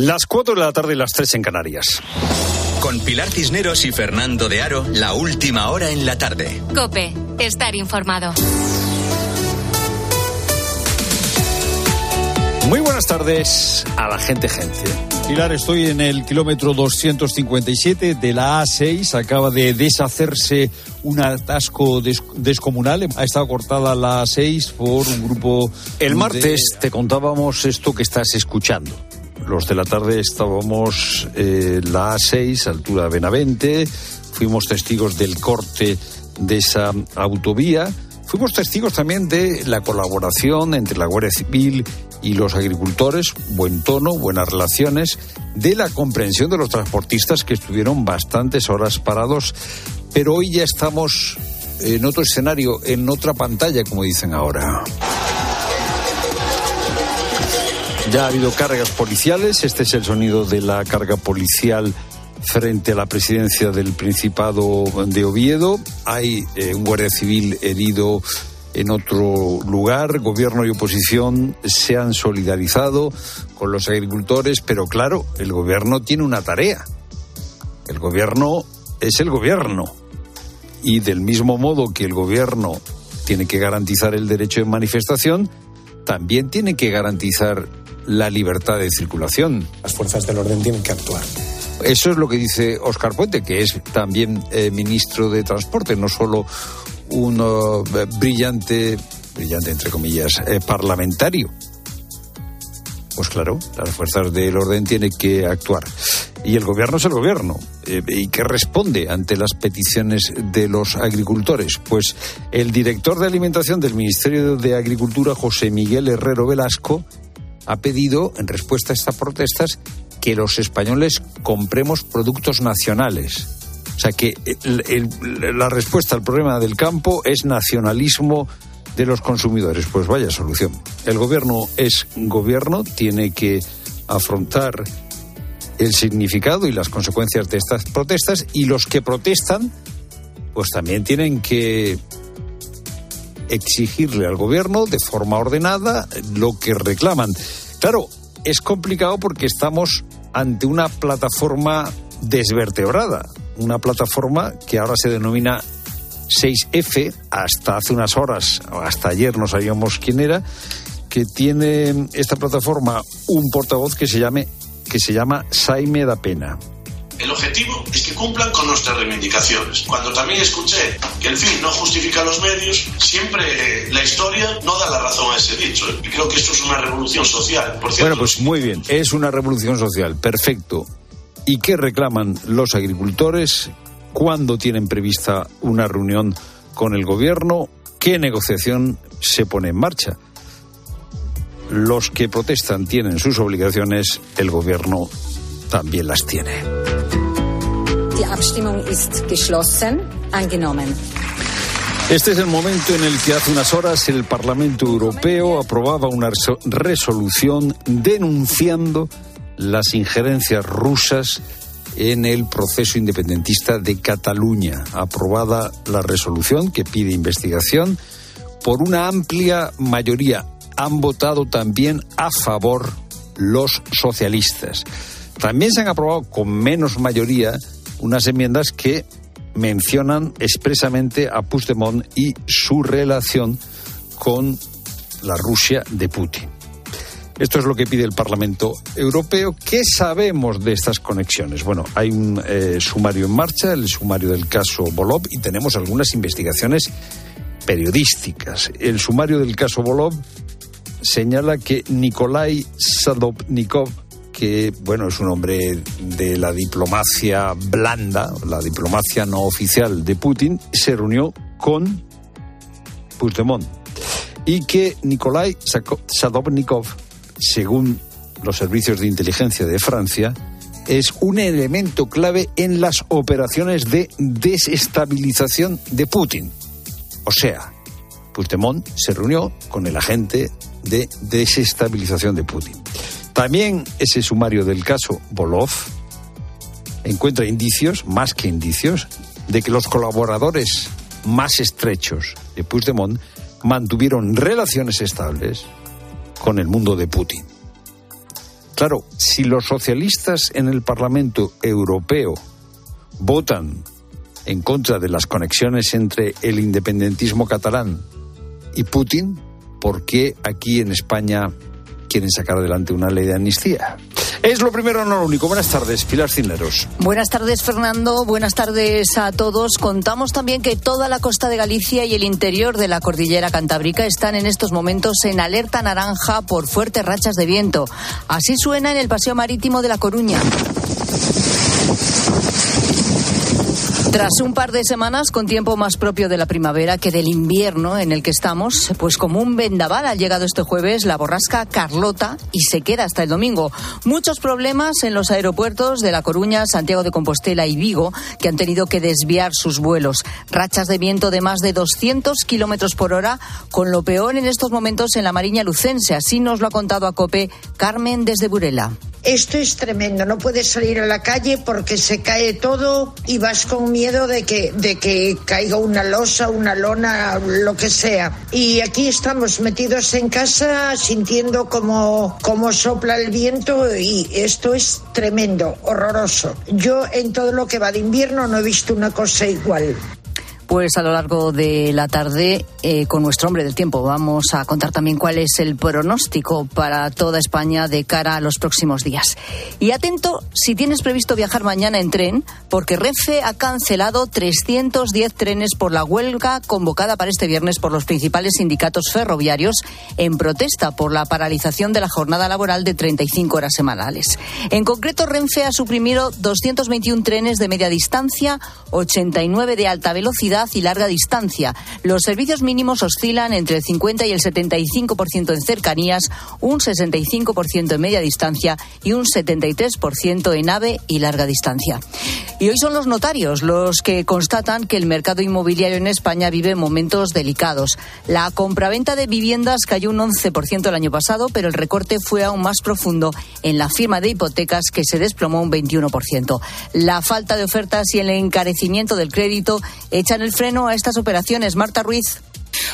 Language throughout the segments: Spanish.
Las 4 de la tarde y las 3 en Canarias. Con Pilar Cisneros y Fernando de Aro, la última hora en la tarde. Cope, estar informado. Muy buenas tardes a la gente, gente. Pilar, estoy en el kilómetro 257 de la A6. Acaba de deshacerse un atasco descomunal. Ha estado cortada la A6 por un grupo. El martes te contábamos esto que estás escuchando. Los de la tarde estábamos eh, la A6, altura Benavente. Fuimos testigos del corte de esa autovía. Fuimos testigos también de la colaboración entre la Guardia Civil y los agricultores, buen tono, buenas relaciones, de la comprensión de los transportistas que estuvieron bastantes horas parados, pero hoy ya estamos en otro escenario, en otra pantalla, como dicen ahora. Ya ha habido cargas policiales, este es el sonido de la carga policial frente a la presidencia del Principado de Oviedo. Hay eh, un guardia civil herido en otro lugar. Gobierno y oposición se han solidarizado con los agricultores, pero claro, el gobierno tiene una tarea. El gobierno es el gobierno. Y del mismo modo que el gobierno tiene que garantizar el derecho de manifestación, también tiene que garantizar la libertad de circulación. Las fuerzas del orden tienen que actuar. Eso es lo que dice Oscar Puente, que es también eh, ministro de Transporte, no solo un eh, brillante, brillante entre comillas, eh, parlamentario. Pues claro, las fuerzas del orden tienen que actuar. Y el gobierno es el gobierno. ¿Y qué responde ante las peticiones de los agricultores? Pues el director de alimentación del Ministerio de Agricultura, José Miguel Herrero Velasco, ha pedido, en respuesta a estas protestas, que los españoles compremos productos nacionales. O sea que la respuesta al problema del campo es nacionalismo de los consumidores. Pues vaya solución. El gobierno es gobierno, tiene que afrontar el significado y las consecuencias de estas protestas y los que protestan pues también tienen que exigirle al gobierno de forma ordenada lo que reclaman. Claro, es complicado porque estamos ante una plataforma desvertebrada, una plataforma que ahora se denomina 6F, hasta hace unas horas, hasta ayer no sabíamos quién era, que tiene esta plataforma un portavoz que se llame que se llama Saime da Pena. El objetivo es que cumplan con nuestras reivindicaciones. Cuando también escuché que el fin no justifica los medios, siempre eh, la historia no da la razón a ese dicho. Y creo que esto es una revolución social. Por bueno, pues muy bien, es una revolución social, perfecto. ¿Y qué reclaman los agricultores? ¿Cuándo tienen prevista una reunión con el gobierno? ¿Qué negociación se pone en marcha? Los que protestan tienen sus obligaciones, el gobierno también las tiene. Este es el momento en el que hace unas horas el Parlamento Europeo aprobaba una resolución denunciando las injerencias rusas en el proceso independentista de Cataluña. Aprobada la resolución que pide investigación por una amplia mayoría. Han votado también a favor los socialistas. También se han aprobado con menos mayoría unas enmiendas que mencionan expresamente a Puigdemont y su relación con la Rusia de Putin. Esto es lo que pide el Parlamento Europeo. ¿Qué sabemos de estas conexiones? Bueno, hay un eh, sumario en marcha, el sumario del caso Bolov, y tenemos algunas investigaciones periodísticas. El sumario del caso Bolov señala que Nikolai Sadovnikov que, bueno, es un hombre de la diplomacia blanda, la diplomacia no oficial de Putin, se reunió con Puigdemont. Y que Nikolai Sadovnikov, según los servicios de inteligencia de Francia, es un elemento clave en las operaciones de desestabilización de Putin. O sea, Puigdemont se reunió con el agente de desestabilización de Putin. También ese sumario del caso Bolov encuentra indicios, más que indicios, de que los colaboradores más estrechos de Puigdemont mantuvieron relaciones estables con el mundo de Putin. Claro, si los socialistas en el Parlamento Europeo votan en contra de las conexiones entre el independentismo catalán y Putin, ¿por qué aquí en España quieren sacar adelante una ley de amnistía? Es lo primero, no lo único. Buenas tardes, Pilar Cineros. Buenas tardes, Fernando. Buenas tardes a todos. Contamos también que toda la costa de Galicia y el interior de la cordillera cantábrica están en estos momentos en alerta naranja por fuertes rachas de viento. Así suena en el paseo marítimo de La Coruña. Tras un par de semanas con tiempo más propio de la primavera que del invierno en el que estamos, pues como un vendaval ha llegado este jueves la borrasca Carlota y se queda hasta el domingo. Muchos problemas en los aeropuertos de La Coruña, Santiago de Compostela y Vigo que han tenido que desviar sus vuelos. Rachas de viento de más de 200 kilómetros por hora, con lo peor en estos momentos en la Mariña Lucense. Así nos lo ha contado a COPE Carmen desde Burela. Esto es tremendo, no puedes salir a la calle porque se cae todo y vas con miedo de que, de que caiga una losa, una lona, lo que sea. Y aquí estamos metidos en casa sintiendo como, como sopla el viento y esto es tremendo, horroroso. Yo en todo lo que va de invierno no he visto una cosa igual. Pues a lo largo de la tarde, eh, con nuestro hombre del tiempo, vamos a contar también cuál es el pronóstico para toda España de cara a los próximos días. Y atento si tienes previsto viajar mañana en tren, porque Renfe ha cancelado 310 trenes por la huelga convocada para este viernes por los principales sindicatos ferroviarios en protesta por la paralización de la jornada laboral de 35 horas semanales. En concreto, Renfe ha suprimido 221 trenes de media distancia, 89 de alta velocidad, y larga distancia. Los servicios mínimos oscilan entre el 50 y el 75% en cercanías, un 65% en media distancia y un 73% en AVE y larga distancia. Y hoy son los notarios los que constatan que el mercado inmobiliario en España vive momentos delicados. La compraventa de viviendas cayó un 11% el año pasado, pero el recorte fue aún más profundo en la firma de hipotecas que se desplomó un 21%. La falta de ofertas y el encarecimiento del crédito echan el freno a estas operaciones. Marta Ruiz.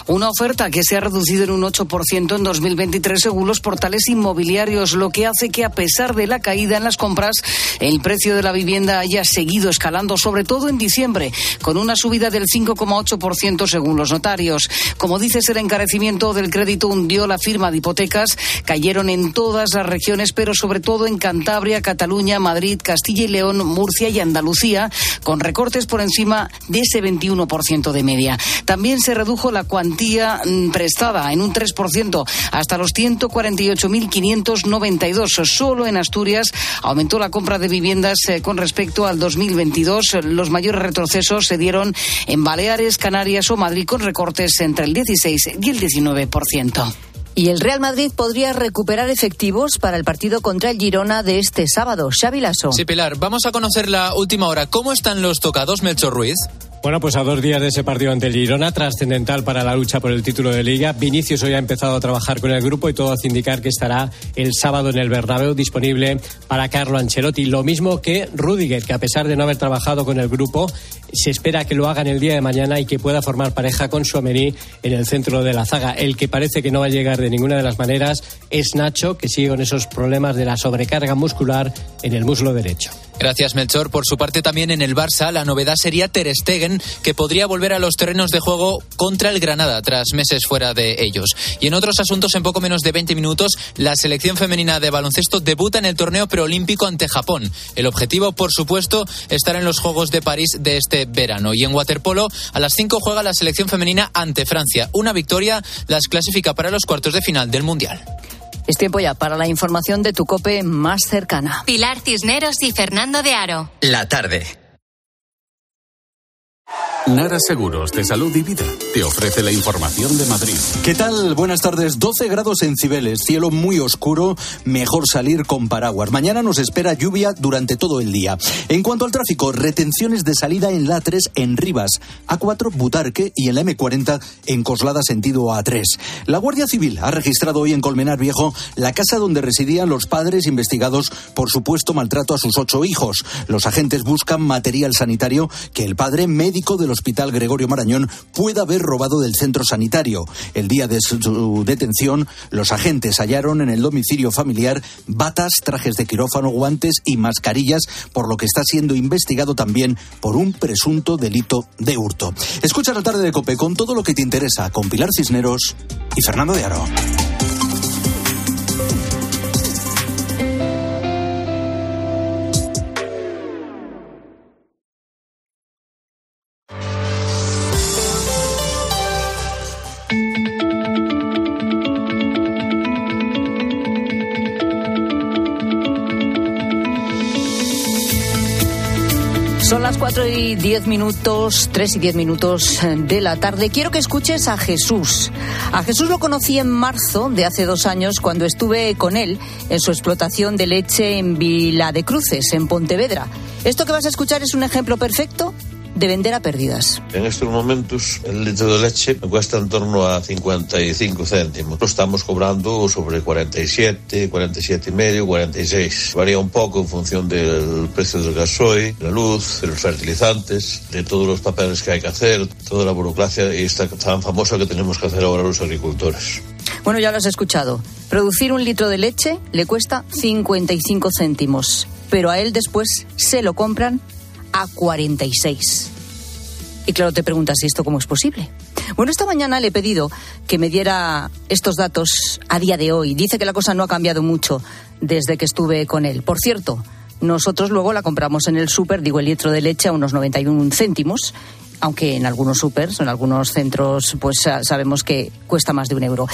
Una oferta que se ha reducido en un 8% en 2023 según los portales inmobiliarios, lo que hace que a pesar de la caída en las compras, el precio de la vivienda haya seguido escalando, sobre todo en diciembre, con una subida del 5,8% según los notarios. Como dices, el encarecimiento del crédito hundió la firma de hipotecas, cayeron en todas las regiones, pero sobre todo en Cantabria, Cataluña, Madrid, Castilla y León, Murcia y Andalucía, con recortes por encima de ese 21% de media. También se redujo la cuantía mm, prestada en un 3% hasta los 148.592. Solo en Asturias aumentó la compra de viviendas eh, con respecto al 2022. Los mayores retrocesos se dieron en Baleares, Canarias o Madrid con recortes entre el 16 y el 19%. Y el Real Madrid podría recuperar efectivos para el partido contra el Girona de este sábado. Xavi Lasso. Sí, Pilar, vamos a conocer la última hora. ¿Cómo están los tocados, Melchor Ruiz? Bueno, pues a dos días de ese partido ante el Girona, trascendental para la lucha por el título de Liga, Vinicius hoy ha empezado a trabajar con el grupo y todo hace indicar que estará el sábado en el Bernabéu disponible para Carlo Ancelotti. Lo mismo que Rudiger, que a pesar de no haber trabajado con el grupo, se espera que lo haga en el día de mañana y que pueda formar pareja con Suamení en el centro de la zaga. El que parece que no va a llegar de ninguna de las maneras es Nacho, que sigue con esos problemas de la sobrecarga muscular en el muslo derecho. Gracias, Melchor. Por su parte, también en el Barça, la novedad sería Ter Stegen, que podría volver a los terrenos de juego contra el Granada tras meses fuera de ellos. Y en otros asuntos, en poco menos de 20 minutos, la selección femenina de baloncesto debuta en el torneo preolímpico ante Japón. El objetivo, por supuesto, estar en los Juegos de París de este verano. Y en waterpolo, a las 5 juega la selección femenina ante Francia. Una victoria las clasifica para los cuartos de final del Mundial. Es tiempo ya para la información de tu cope más cercana. Pilar Cisneros y Fernando de Aro. La tarde. Nara Seguros de Salud y Vida te ofrece la información de Madrid. ¿Qué tal? Buenas tardes. 12 grados en Cibeles, cielo muy oscuro, mejor salir con paraguas. Mañana nos espera lluvia durante todo el día. En cuanto al tráfico, retenciones de salida en la 3 en Rivas, A4 Butarque y en la M40 en Coslada sentido A3. La Guardia Civil ha registrado hoy en Colmenar Viejo la casa donde residían los padres investigados por supuesto maltrato a sus ocho hijos. Los agentes buscan material sanitario que el padre médico de los hospital Gregorio Marañón pueda haber robado del centro sanitario. El día de su detención, los agentes hallaron en el domicilio familiar batas, trajes de quirófano, guantes y mascarillas, por lo que está siendo investigado también por un presunto delito de hurto. Escucha la tarde de Cope con todo lo que te interesa con Pilar Cisneros y Fernando de Aro. Y 10 minutos, 3 y 10 minutos de la tarde. Quiero que escuches a Jesús. A Jesús lo conocí en marzo de hace dos años cuando estuve con él en su explotación de leche en Vila de Cruces, en Pontevedra. Esto que vas a escuchar es un ejemplo perfecto de vender a pérdidas. En estos momentos el litro de leche me cuesta en torno a 55 céntimos. Lo estamos cobrando sobre 47, 47 y medio, 46. Varía un poco en función del precio del gasoil, la luz, de los fertilizantes, de todos los papeles que hay que hacer, toda la burocracia y esta tan famosa que tenemos que hacer ahora los agricultores. Bueno, ya lo has escuchado. Producir un litro de leche le cuesta 55 céntimos, pero a él después se lo compran a 46. Y claro, te preguntas, ¿y esto cómo es posible? Bueno, esta mañana le he pedido que me diera estos datos a día de hoy. Dice que la cosa no ha cambiado mucho desde que estuve con él. Por cierto, nosotros luego la compramos en el súper, digo el litro de leche a unos 91 céntimos, aunque en algunos supers, en algunos centros, pues sabemos que cuesta más de un euro.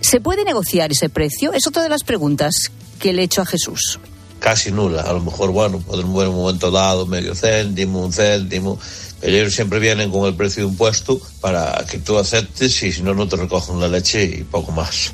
¿Se puede negociar ese precio? Es otra de las preguntas que le he hecho a Jesús casi nula. A lo mejor, bueno, pueden mover en un momento dado medio céntimo, un céntimo, pero ellos siempre vienen con el precio de un puesto para que tú aceptes y si no, no te recogen la leche y poco más.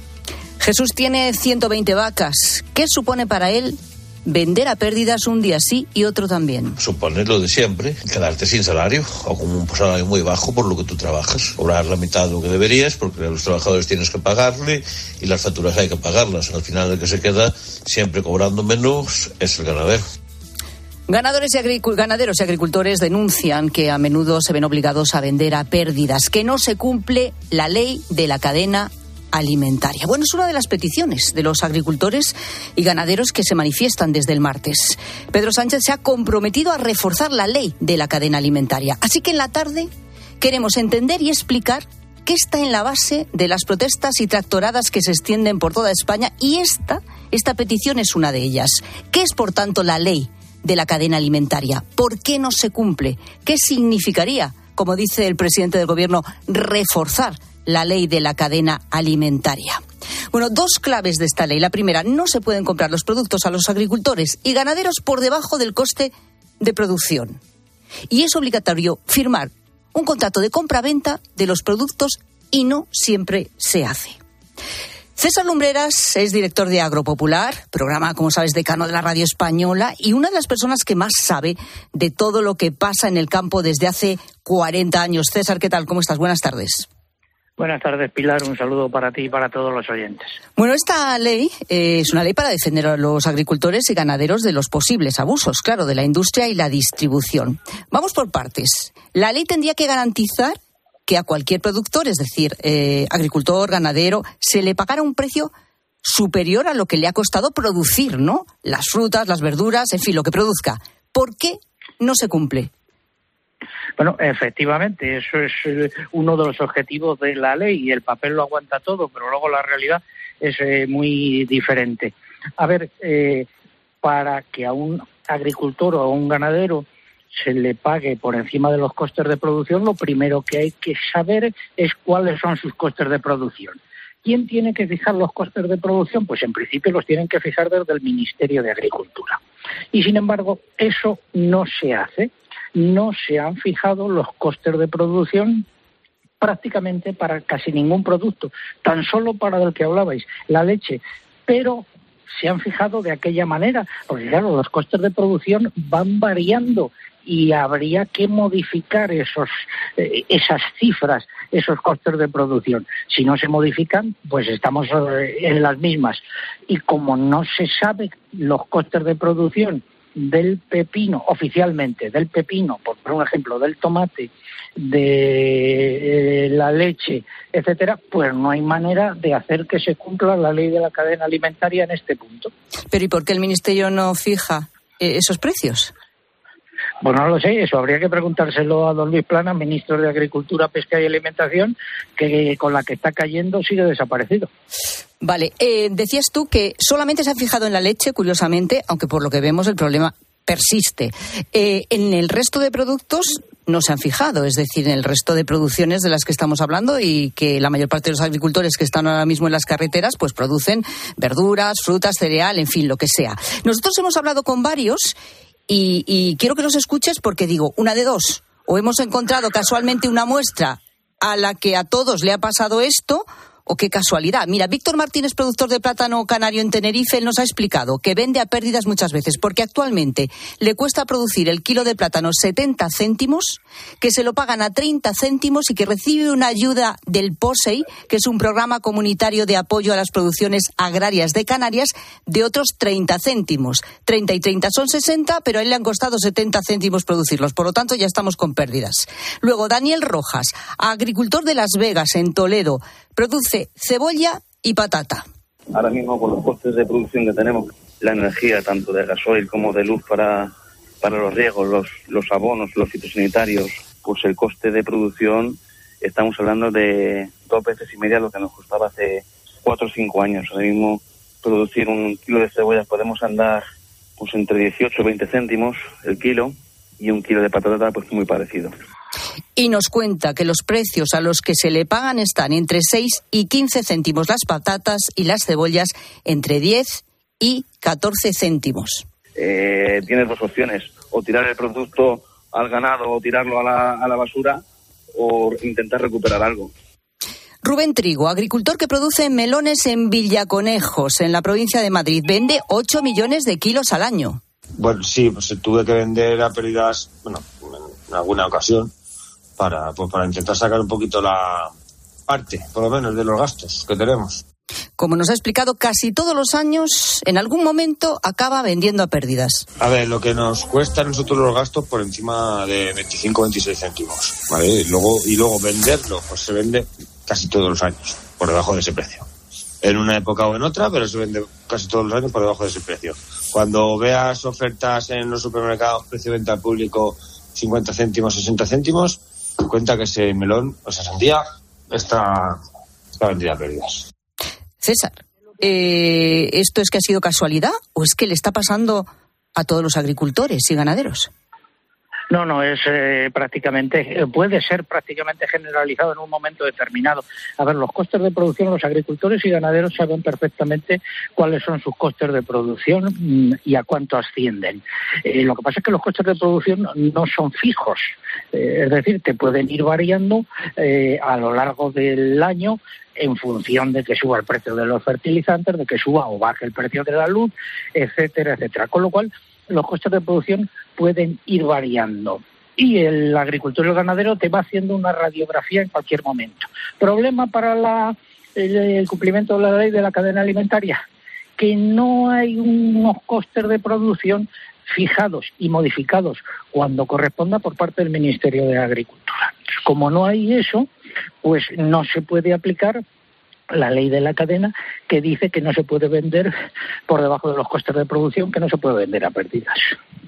Jesús tiene 120 vacas. ¿Qué supone para él vender a pérdidas un día sí y otro también. Supone lo de siempre, quedarte sin salario o con un salario muy bajo por lo que tú trabajas. Cobrar la mitad de lo que deberías porque a los trabajadores tienes que pagarle y las facturas hay que pagarlas. Al final el que se queda siempre cobrando menos es el ganadero. Ganadores y ganaderos y agricultores denuncian que a menudo se ven obligados a vender a pérdidas, que no se cumple la ley de la cadena alimentaria. Bueno, es una de las peticiones de los agricultores y ganaderos que se manifiestan desde el martes. Pedro Sánchez se ha comprometido a reforzar la ley de la cadena alimentaria. Así que en la tarde queremos entender y explicar qué está en la base de las protestas y tractoradas que se extienden por toda España y esta, esta petición es una de ellas. ¿Qué es, por tanto, la ley de la cadena alimentaria? ¿Por qué no se cumple? ¿Qué significaría, como dice el presidente del Gobierno, reforzar la ley de la cadena alimentaria. Bueno, dos claves de esta ley. La primera, no se pueden comprar los productos a los agricultores y ganaderos por debajo del coste de producción. Y es obligatorio firmar un contrato de compra-venta de los productos y no siempre se hace. César Lumbreras es director de Agropopular, programa, como sabes, decano de la radio española y una de las personas que más sabe de todo lo que pasa en el campo desde hace 40 años. César, ¿qué tal? ¿Cómo estás? Buenas tardes. Buenas tardes, Pilar. Un saludo para ti y para todos los oyentes. Bueno, esta ley eh, es una ley para defender a los agricultores y ganaderos de los posibles abusos, claro, de la industria y la distribución. Vamos por partes. La ley tendría que garantizar que a cualquier productor, es decir, eh, agricultor, ganadero, se le pagara un precio superior a lo que le ha costado producir, ¿no? Las frutas, las verduras, en fin, lo que produzca. ¿Por qué no se cumple? Bueno, efectivamente, eso es eh, uno de los objetivos de la ley y el papel lo aguanta todo, pero luego la realidad es eh, muy diferente. A ver, eh, para que a un agricultor o a un ganadero se le pague por encima de los costes de producción, lo primero que hay que saber es cuáles son sus costes de producción. ¿Quién tiene que fijar los costes de producción? Pues en principio los tienen que fijar desde el Ministerio de Agricultura. Y sin embargo, eso no se hace no se han fijado los costes de producción prácticamente para casi ningún producto, tan solo para el que hablabais, la leche, pero se han fijado de aquella manera, porque claro, los costes de producción van variando y habría que modificar esos, eh, esas cifras, esos costes de producción. Si no se modifican, pues estamos eh, en las mismas. Y como no se sabe los costes de producción del pepino, oficialmente, del pepino, por por un ejemplo, del tomate, de eh, la leche, etcétera, pues no hay manera de hacer que se cumpla la ley de la cadena alimentaria en este punto. Pero ¿y por qué el Ministerio no fija eh, esos precios? Bueno, no lo sé, eso habría que preguntárselo a don Luis Plana, ministro de Agricultura, Pesca y Alimentación, que con la que está cayendo sigue desaparecido. Vale, eh, decías tú que solamente se ha fijado en la leche, curiosamente, aunque por lo que vemos el problema persiste. Eh, en el resto de productos no se han fijado, es decir, en el resto de producciones de las que estamos hablando y que la mayor parte de los agricultores que están ahora mismo en las carreteras pues producen verduras, frutas, cereal, en fin, lo que sea. Nosotros hemos hablado con varios y, y quiero que nos escuches porque digo, una de dos, o hemos encontrado casualmente una muestra a la que a todos le ha pasado esto, o qué casualidad. Mira, Víctor Martínez, productor de plátano canario en Tenerife, él nos ha explicado que vende a pérdidas muchas veces porque actualmente le cuesta producir el kilo de plátano 70 céntimos, que se lo pagan a 30 céntimos y que recibe una ayuda del POSEI, que es un programa comunitario de apoyo a las producciones agrarias de Canarias, de otros 30 céntimos. 30 y 30 son 60, pero a él le han costado 70 céntimos producirlos. Por lo tanto, ya estamos con pérdidas. Luego, Daniel Rojas, agricultor de Las Vegas, en Toledo, produce cebolla y patata. Ahora mismo con los costes de producción que tenemos, la energía tanto de gasoil como de luz para, para los riegos, los, los abonos, los fitosanitarios, pues el coste de producción estamos hablando de dos veces y media lo que nos costaba hace cuatro o cinco años. Ahora mismo producir un kilo de cebollas podemos andar pues entre 18 y 20 céntimos el kilo y un kilo de patata pues muy parecido y nos cuenta que los precios a los que se le pagan están entre 6 y 15 céntimos las patatas y las cebollas entre 10 y 14 céntimos. Eh, tienes dos opciones, o tirar el producto al ganado o tirarlo a la, a la basura o intentar recuperar algo. Rubén Trigo, agricultor que produce melones en Villaconejos, en la provincia de Madrid, vende 8 millones de kilos al año. Bueno, sí, pues tuve que vender a pérdidas, bueno, en alguna ocasión, para, pues, para intentar sacar un poquito la parte, por lo menos, de los gastos que tenemos. Como nos ha explicado, casi todos los años, en algún momento, acaba vendiendo a pérdidas. A ver, lo que nos cuesta a nosotros los gastos por encima de 25 26 céntimos, ¿vale? Y luego, y luego venderlo, pues se vende casi todos los años, por debajo de ese precio. En una época o en otra, pero se vende casi todos los años por debajo de ese precio. Cuando veas ofertas en los supermercados, precio de venta público 50 céntimos, 60 céntimos, cuenta que ese melón, o sea, sandía, está vendida a pérdidas. César, eh, ¿esto es que ha sido casualidad o es que le está pasando a todos los agricultores y ganaderos? No, no, es eh, prácticamente, puede ser prácticamente generalizado en un momento determinado. A ver, los costes de producción, los agricultores y ganaderos saben perfectamente cuáles son sus costes de producción mm, y a cuánto ascienden. Eh, lo que pasa es que los costes de producción no son fijos, eh, es decir, te pueden ir variando a lo largo del año en función de que suba el precio de los fertilizantes, de que suba o baje el precio de la luz, etcétera, etcétera. Con lo cual, los costes de producción pueden ir variando. Y el agricultor y el ganadero te va haciendo una radiografía en cualquier momento. ¿Problema para la, el, cumplimiento de la ley de la cadena alimentaria? Que no hay unos costes de producción fijados y modificados cuando corresponda por parte del Ministerio de Agricultura. Como no hay eso, pues no se puede aplicar la ley de la cadena que dice que no se puede vender por debajo de los costes de producción, que no se puede vender a pérdidas.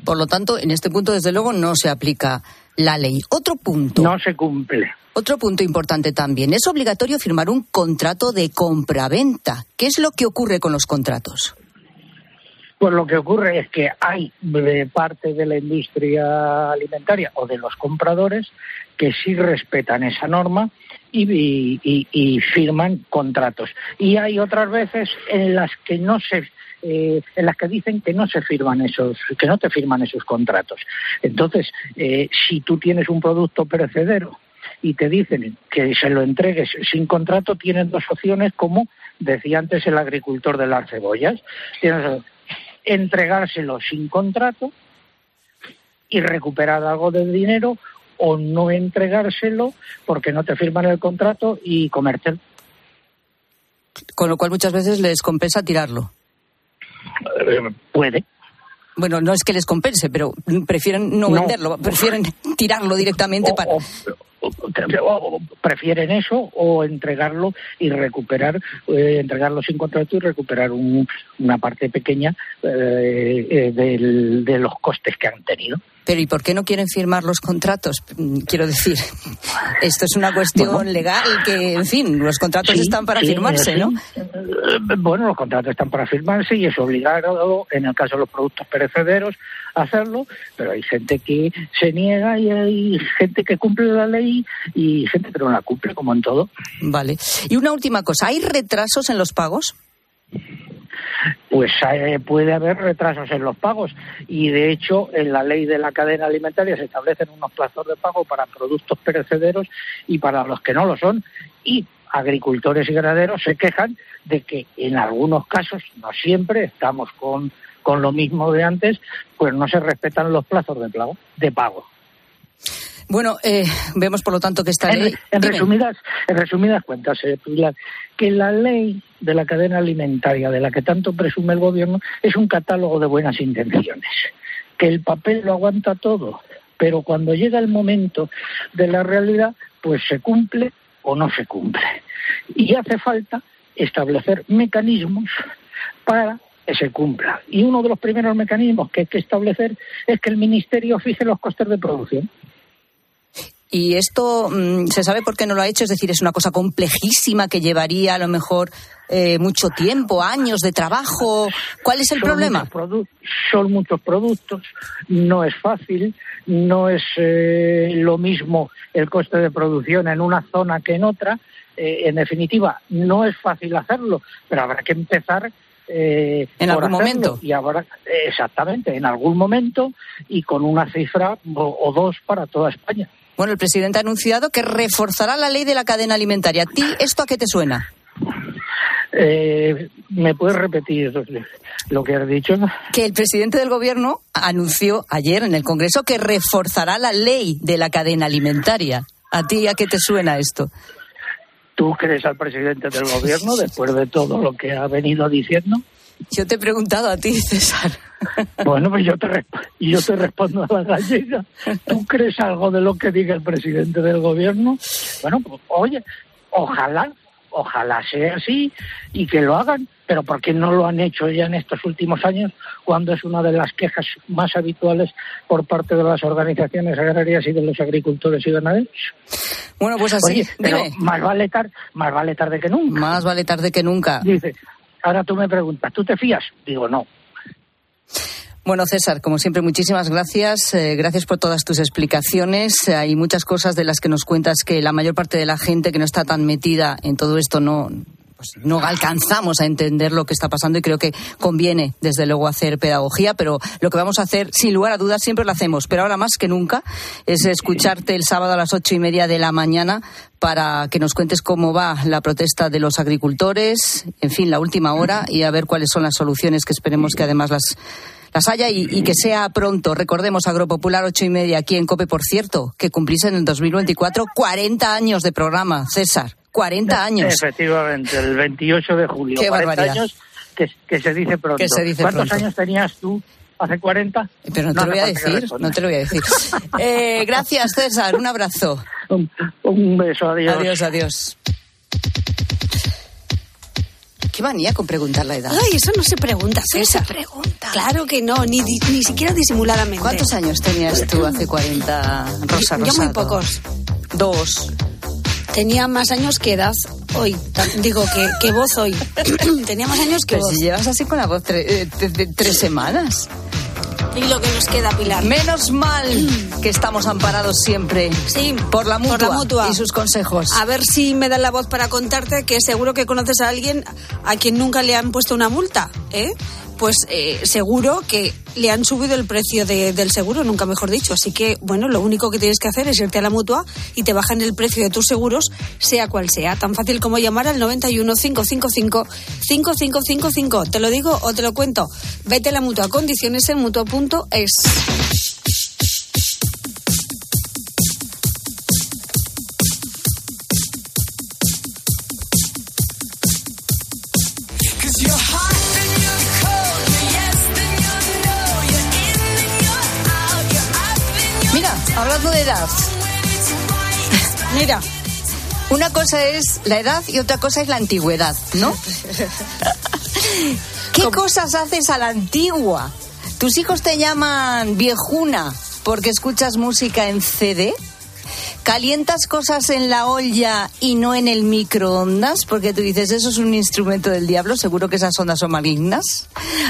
Por lo tanto, en este punto, desde luego, no se aplica la ley. Otro punto. No se cumple. Otro punto importante también. Es obligatorio firmar un contrato de compraventa. ¿Qué es lo que ocurre con los contratos? Pues lo que ocurre es que hay parte de la industria alimentaria o de los compradores que sí respetan esa norma y, firman contratos. Y hay otras veces en las que no se eh, en las que dicen que no se firman esos, que no te firman esos contratos. Entonces, eh, si tú tienes un producto perecedero y te dicen que se lo entregues sin contrato, tienes dos opciones, como decía antes el agricultor de las cebollas. Tienes entregárselo sin contrato y recuperar algo del dinero o no entregárselo porque no te firman el contrato y comértelo. Con lo cual muchas veces les compensa tirarlo. Eh, puede. Bueno, no es que les compense, pero prefieren no, venderlo, prefieren tirarlo directamente para prefieren eso o entregarlo y recuperar, eh, entregarlo sin contrato y recuperar una parte pequeña eh, eh, de los costes que han tenido. Pero ¿y por qué no quieren firmar los contratos? Mm, quiero decir, esto es una cuestión legal que, en fin, los contratos están para firmarse, ¿no? Bueno, los contratos están para firmarse y es obligado, en el caso de los productos perecederos, hacerlo, pero hay gente que se niega y hay gente que cumple la ley y gente que no la cumple, como en todo. Vale. Y una última cosa, ¿hay retrasos en los pagos? Pues eh, puede haber retrasos en los pagos y de hecho en la ley de la cadena alimentaria se establecen unos plazos de pago para productos perecederos y para los que no lo son y agricultores y ganaderos se quejan de que en algunos casos, no siempre, estamos con, con lo mismo de antes, pues no se respetan los plazos de. De pago. Bueno, eh, vemos por lo tanto que esta ley. En, resumidas, en resumidas cuentas, eh, que la ley de la cadena alimentaria de la que tanto presume el gobierno es un catálogo de buenas intenciones. Que el papel lo aguanta todo, pero cuando llega el momento de la realidad, pues se cumple o no se cumple. Y hace falta establecer mecanismos para que se cumpla. Y uno de los primeros mecanismos que hay que establecer es que el Ministerio fije los costes de producción. Y esto mm, se sabe por qué no lo ha hecho, es decir, es una cosa complejísima que llevaría a lo mejor eh, mucho tiempo, años de trabajo. ¿Cuál es el problema? son muchos productos, no es fácil, no es eh, lo mismo el coste de producción en una zona que en otra. Eh, en definitiva, no es fácil hacerlo, pero habrá que empezar en algún momento. Y ahora, exactamente, en algún momento y con una cifra o dos para toda España. Bueno, el presidente ha anunciado que reforzará la ley de la cadena alimentaria. ¿A ti esto a qué te suena? Eh, ¿Me puedes repetir lo que has dicho? Que el presidente del gobierno anunció ayer en el Congreso que reforzará la ley de la cadena alimentaria. ¿A ti a qué te suena esto? ¿Tú crees al presidente del gobierno después de todo lo que ha venido diciendo? Yo te he preguntado a ti, César. Bueno, pues yo te, yo te respondo a la gallega. ¿Tú crees algo de lo que diga el presidente del gobierno? Bueno, pues, oye, ojalá, ojalá sea así y que lo hagan, pero ¿por qué no lo han hecho ya en estos últimos años cuando es una de las quejas más habituales por parte de las organizaciones agrarias y de los agricultores y ganaderos? Bueno, pues así. pero más vale, más vale tarde que nunca. Más vale tarde que nunca. Dice, Ahora tú me preguntas, ¿tú te fías? Digo, no. Bueno, César, como siempre, muchísimas gracias. Eh, gracias por todas tus explicaciones. Hay muchas cosas de las que nos cuentas que la mayor parte de la gente que no está tan metida en todo esto no, pues no alcanzamos a entender lo que está pasando y creo que conviene, desde luego, hacer pedagogía, pero lo que vamos a hacer, sin lugar a dudas, siempre lo hacemos, pero ahora más que nunca, es escucharte el sábado a las ocho y media de la mañana para que nos cuentes cómo va la protesta de los agricultores, en fin, la última hora y a ver cuáles son las soluciones que esperemos que además las las haya y, que sea pronto. Recordemos Agropopular ocho y media aquí en COPE, por cierto, que cumplís en el 2024 40 años de programa, César. 40 años. Efectivamente, el 28 de julio. Qué 40 años que, se dice pronto. ¿Cuántos años tenías tú? ¿Hace 40? Pero no te lo voy a decir, no te lo voy a decir. Eh, gracias, César, un abrazo. Un, beso, adiós. Adiós, adiós. Qué manía con preguntar la edad. Ay, eso no se pregunta, César. No se pregunta. Claro que no, ni, ni siquiera disimuladamente. ¿Cuántos años tenías tú hace 40, Rosa Rosado? Yo muy pocos. Dos tenía más años que edad hoy. Digo, que, que voz hoy. tenía más años que voz. si llevas así con la voz eh, de, tres semanas. Y lo que nos queda, Pilar. Menos mal que estamos amparados siempre sí, por, la mutua por la mutua y sus consejos. A ver si me dan la voz para contarte que seguro que conoces a alguien a quien nunca le han puesto una multa, ¿eh? Pues eh, seguro que le han subido el precio del seguro, nunca mejor dicho. Así que, bueno, lo único que tienes que hacer es irte a la mutua y te bajan el precio de tus seguros, sea cual sea. Tan fácil como llamar al 91 555 5555. ¿Te lo digo o te lo cuento? Vete a la mutua. Condiciones en mutua.es. edad. Mira. Una cosa es la edad y otra cosa es la antigüedad, ¿no? ¿Qué cosas haces a la antigua? ¿Tus hijos te llaman viejuna porque escuchas música en CD? ¿Calientas cosas en la olla y no en el microondas? Porque tú dices, eso es un instrumento del diablo, seguro que esas ondas son malignas.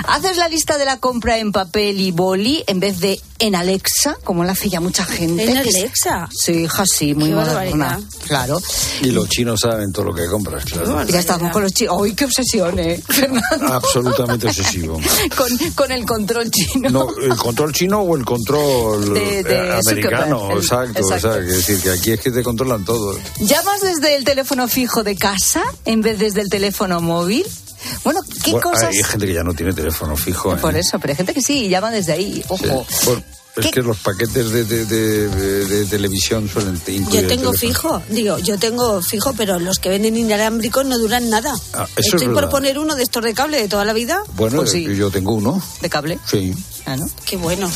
¿Haces la lista de la compra en papel y boli en vez de en Alexa, como la hace ya mucha gente? ¿En Alexa? Sí, hija, sí, muy Qué moderna. Claro. Y los chinos saben todo lo que compras, claro. Ya estamos con los chicos. ¡Ay, qué obsesión, eh! Fernando. Absolutamente obsesivo. Con, con el control chino. No, el control chino o el control De- de eh, americano, el- exacto, exacto. O sea, que decir que aquí es que te controlan todo. ¿Llamas desde el teléfono fijo de casa en vez desde el teléfono móvil? Bueno, ¿qué Bueno, cosas...? Hay gente que ya no tiene teléfono fijo. ¿eh? Por eso, pero hay gente que sí, llama desde ahí. Ojo. Sí. Por- es ¿Qué- que los paquetes de, de- de- de- de televisión suelen incluir Yo tengo fijo, digo, yo tengo fijo, pero los que venden inalámbricos no duran nada. Ah, eso es Estoy por verdad. poner uno de estos de cable de toda la vida. Bueno, Pues sí. yo tengo uno. ¿De cable? Sí. Ah, ¿no? Qué bueno.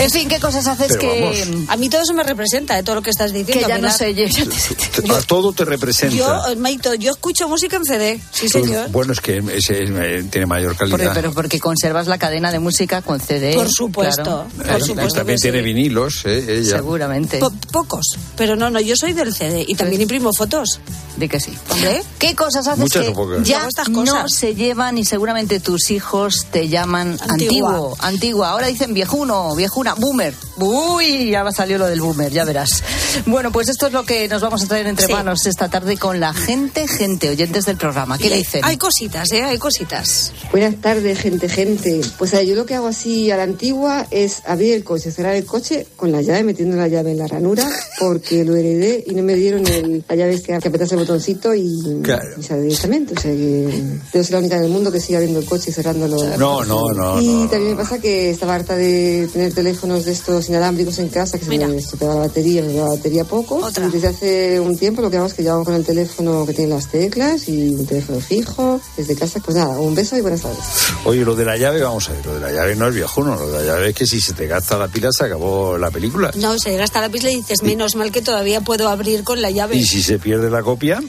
En fin, ¿qué cosas haces Pero que, A mí todo eso me representa, de todo lo que estás diciendo. que ya no sé? yo- ya te- A todo te representa. Yo, eh, Maito, yo escucho música en CD, sí Pues, señor. bueno, es que ese es- eh, tiene mayor Porque- calidad. pero porque conservas la cadena de música con CD. Por supuesto, claro. por Eh, supuesto pues también tiene sí. vinilos, eh, ella. Seguramente. Po- pocos, pero no, no, yo soy del CD y también imprimo fotos. Que sí. Hombre, ¿Qué cosas haces Muchas que pocas. ya no se llevan y seguramente tus hijos te llaman Antigua. antiguo, antigua. Ahora dicen viejuno, viejuna, boomer. Uy, ya va salió lo del boomer, ya verás. Bueno, pues esto es lo que nos vamos a traer entre Sí. manos esta tarde con la gente, gente, oyentes del programa. ¿Qué y hay- dicen? Hay cositas, ¿eh? Hay cositas. Buenas tardes, gente, gente. Pues yo lo que hago así a la antigua es abrir el coche, cerrar el coche con la llave, metiendo la llave en la ranura, porque lo heredé y no me dieron el- la llave que, que apretas el botoncito y, Claro. y sale directamente. O sea que debo ser la única en el mundo que sigue abriendo el coche y cerrándolo. No, no, no. Y no, no. también me pasa que estaba harta de tener teléfonos de estos inalámbricos en casa, que se me estropeaba la batería, me daba la batería poco. Y desde hace un tiempo lo que hago es que yo hago con el teléfono que tiene las teclas y un teléfono fijo desde casa. Pues nada, un beso y buenas tardes. Oye, lo de la llave, vamos a ver, lo de la llave no es viejuno, lo de la llave es que si se te gasta la pila se acabó la película. No, se gasta la pista y dices, menos mal que todavía puedo abrir con la llave. Y si se pierde la copia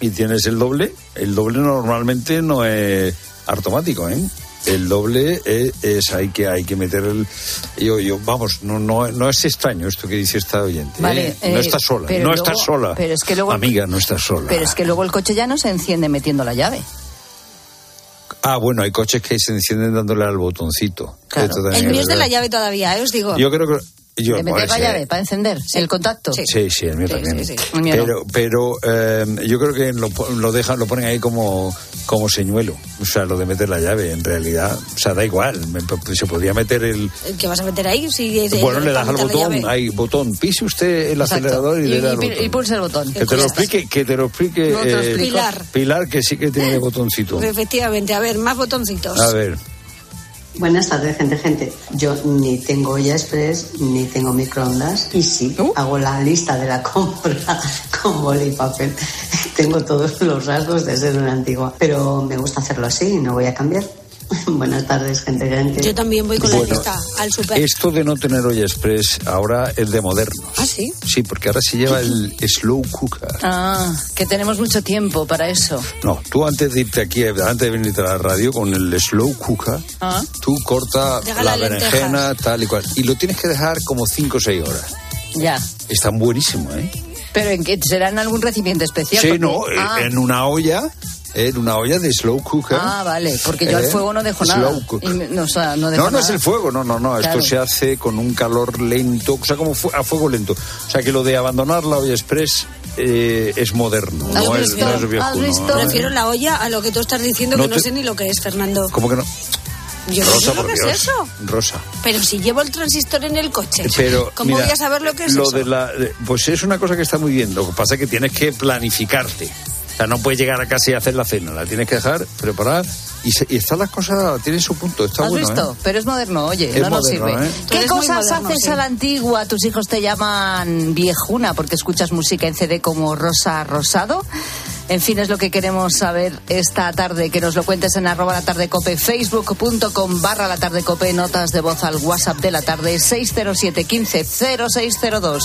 y tienes el doble, el doble normalmente no es automático, ¿eh? El doble es, es- hay que hay que meter el yo yo vamos no no no es extraño esto que dice esta oyente ¿eh? No eh, estás sola no luego- estás sola pero es que luego- amiga no estás sola Pero es que luego el coche ya no se enciende metiendo la llave. ah bueno hay coches que se encienden dándole al botoncito Claro. El mío es de la llave todavía, ¿eh? os digo. yo creo que yo de meter la llave para encender el contacto. Sí, sí, el mío Sí, también. El mío no. pero pero eh, yo creo que lo, lo dejan, lo ponen ahí como, como señuelo. O sea, lo de meter la llave, en realidad. O sea, da igual. se podría meter el. ¿Qué vas a meter ahí? Si bueno, le das al botón, hay botón. Pise usted el Exacto. acelerador y, y, le da y- botón. y pulsa el botón. que te lo explique, que te lo explique No te lo eh. Pilar. Pilar, que sí que tiene botoncito. Efectivamente, a ver, más botoncitos. A ver. Buenas tardes, gente, gente. Yo ni tengo olla express, ni tengo microondas. Y sí, hago la lista de la compra con boli y papel. tengo todos los rasgos de ser una antigua. Pero me gusta hacerlo así y no voy a cambiar. Buenas tardes, gente, gente. Yo también voy con Bueno, la lista al super. Esto de no tener olla express ahora es de modernos. ¿Ah, sí? Sí, porque ahora se lleva el slow cooker. Ah, que tenemos mucho tiempo para eso. No, tú antes de irte aquí, antes de venirte a la radio con el slow cooker, Ah. tú corta Deja la las berenjena, tal y cual. Y lo tienes que dejar como 5 o 6 horas. Ya. Están buenísimos, ¿eh? Pero en qué será en algún recipiente especial. Sí, Porque- no, ah, en una olla, en una olla de slow cooker. ah, vale, porque yo al Eh, fuego no dejo slow nada. cook. Y me- no, o sea, no dejo No, no es el fuego, no, no, no. Claro. Esto se hace con un calor lento, o sea, como fu- a fuego lento. O sea, que lo de abandonar la olla express eh, es moderno, ¿Has no es, visto? no es viejuno, ¿Has visto? ¿eh? Prefiero la olla a lo que tú estás diciendo No que no sé ni lo que es, Fernando. ¿Cómo que no? Yo no sé Rosa, lo es Dios. eso. Rosa. Pero si llevo el transistor en el coche, Pero, ¿cómo mira, voy a saber lo que es lo eso? de la, pues es una cosa que está muy bien. Lo que pasa es que tienes que planificarte. O sea, no puedes llegar a casa y hacer la cena. La tienes que dejar, preparar. Y, se- y están las cosas, tienen su punto. Está ¿Has bueno, visto? ¿eh? Pero es moderno, oye, Es no nos sirve. ¿eh? ¿Qué cosas moderno, haces sí. a la antigua? ¿Tus hijos te llaman viejuna porque escuchas música en CD como Rosa Rosado? En fin, es lo que queremos saber esta tarde. Que nos lo cuentes en arroba la tarde cope, facebook.com barra la tarde cope, notas de voz al WhatsApp de la tarde 607 15 0602.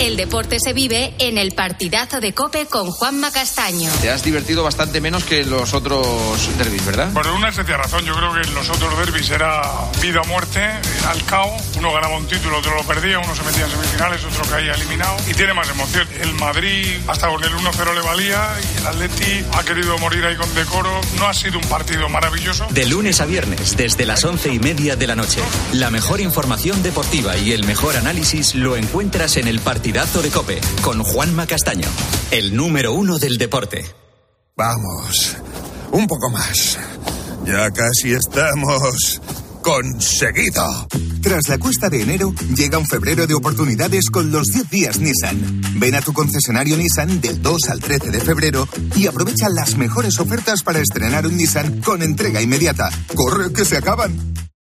El deporte se vive en el partidazo de Cope con Juanma Castaño. Te has divertido bastante menos que los otros derbis, ¿verdad? Por una sencilla razón, yo creo que en los otros derbis era vida o muerte, al cao. Uno ganaba un título, otro lo perdía, uno se metía en semifinales, otro caía eliminado y tiene más emoción. El Madrid hasta con el 1-0 le valía y el Atleti ha querido morir ahí con decoro. No ha sido un partido maravilloso. De lunes a viernes, desde las once y media de la noche. La mejor información deportiva y el mejor análisis lo encuentras en el partidazo de Cope con Juanma Castaño, el número uno del deporte. Vamos, un poco más. Ya casi estamos conseguido. Tras la cuesta de enero, llega un febrero de oportunidades con los 10 días Nissan. Ven a tu concesionario Nissan del 2 al 13 de febrero y aprovecha las mejores ofertas para estrenar un Nissan con entrega inmediata. ¡Corre, que se acaban!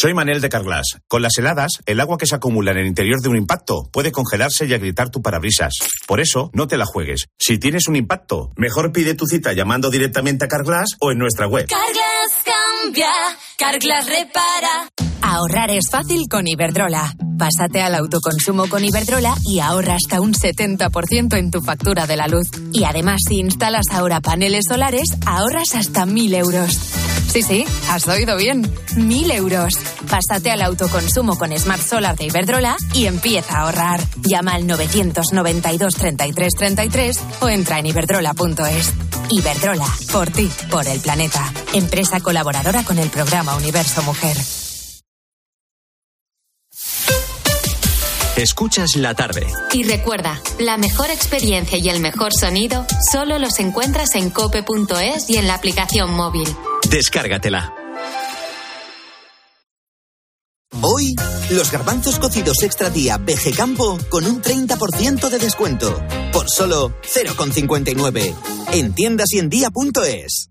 Soy Manel de Carglass. Con las heladas, el agua que se acumula en el interior de un impacto puede congelarse y agrietar tu parabrisas. Por eso, no te la juegues. Si tienes un impacto, mejor pide tu cita llamando directamente a Carglass o en nuestra web. Carglass cambia, Carglass repara. Ahorrar es fácil con Iberdrola. Pásate al autoconsumo con Iberdrola y ahorra hasta un 70% en tu factura de la luz. Y además, si instalas ahora paneles solares, ahorras hasta 1.000 euros. Sí, sí, has oído bien. 1.000 euros. Pásate al autoconsumo con Smart Solar de Iberdrola y empieza a ahorrar. Llama al 992 33 33 o entra en iberdrola.es. Iberdrola, por ti, por el planeta. Empresa colaboradora con el programa Universo Mujer. Escuchas la tarde. Y recuerda, la mejor experiencia y el mejor sonido solo los encuentras en cope.es y en la aplicación móvil. Descárgatela. Hoy, los garbanzos cocidos extra día PG Campo con un 30% de descuento. Por solo 0,59. En tiendas y en día.es.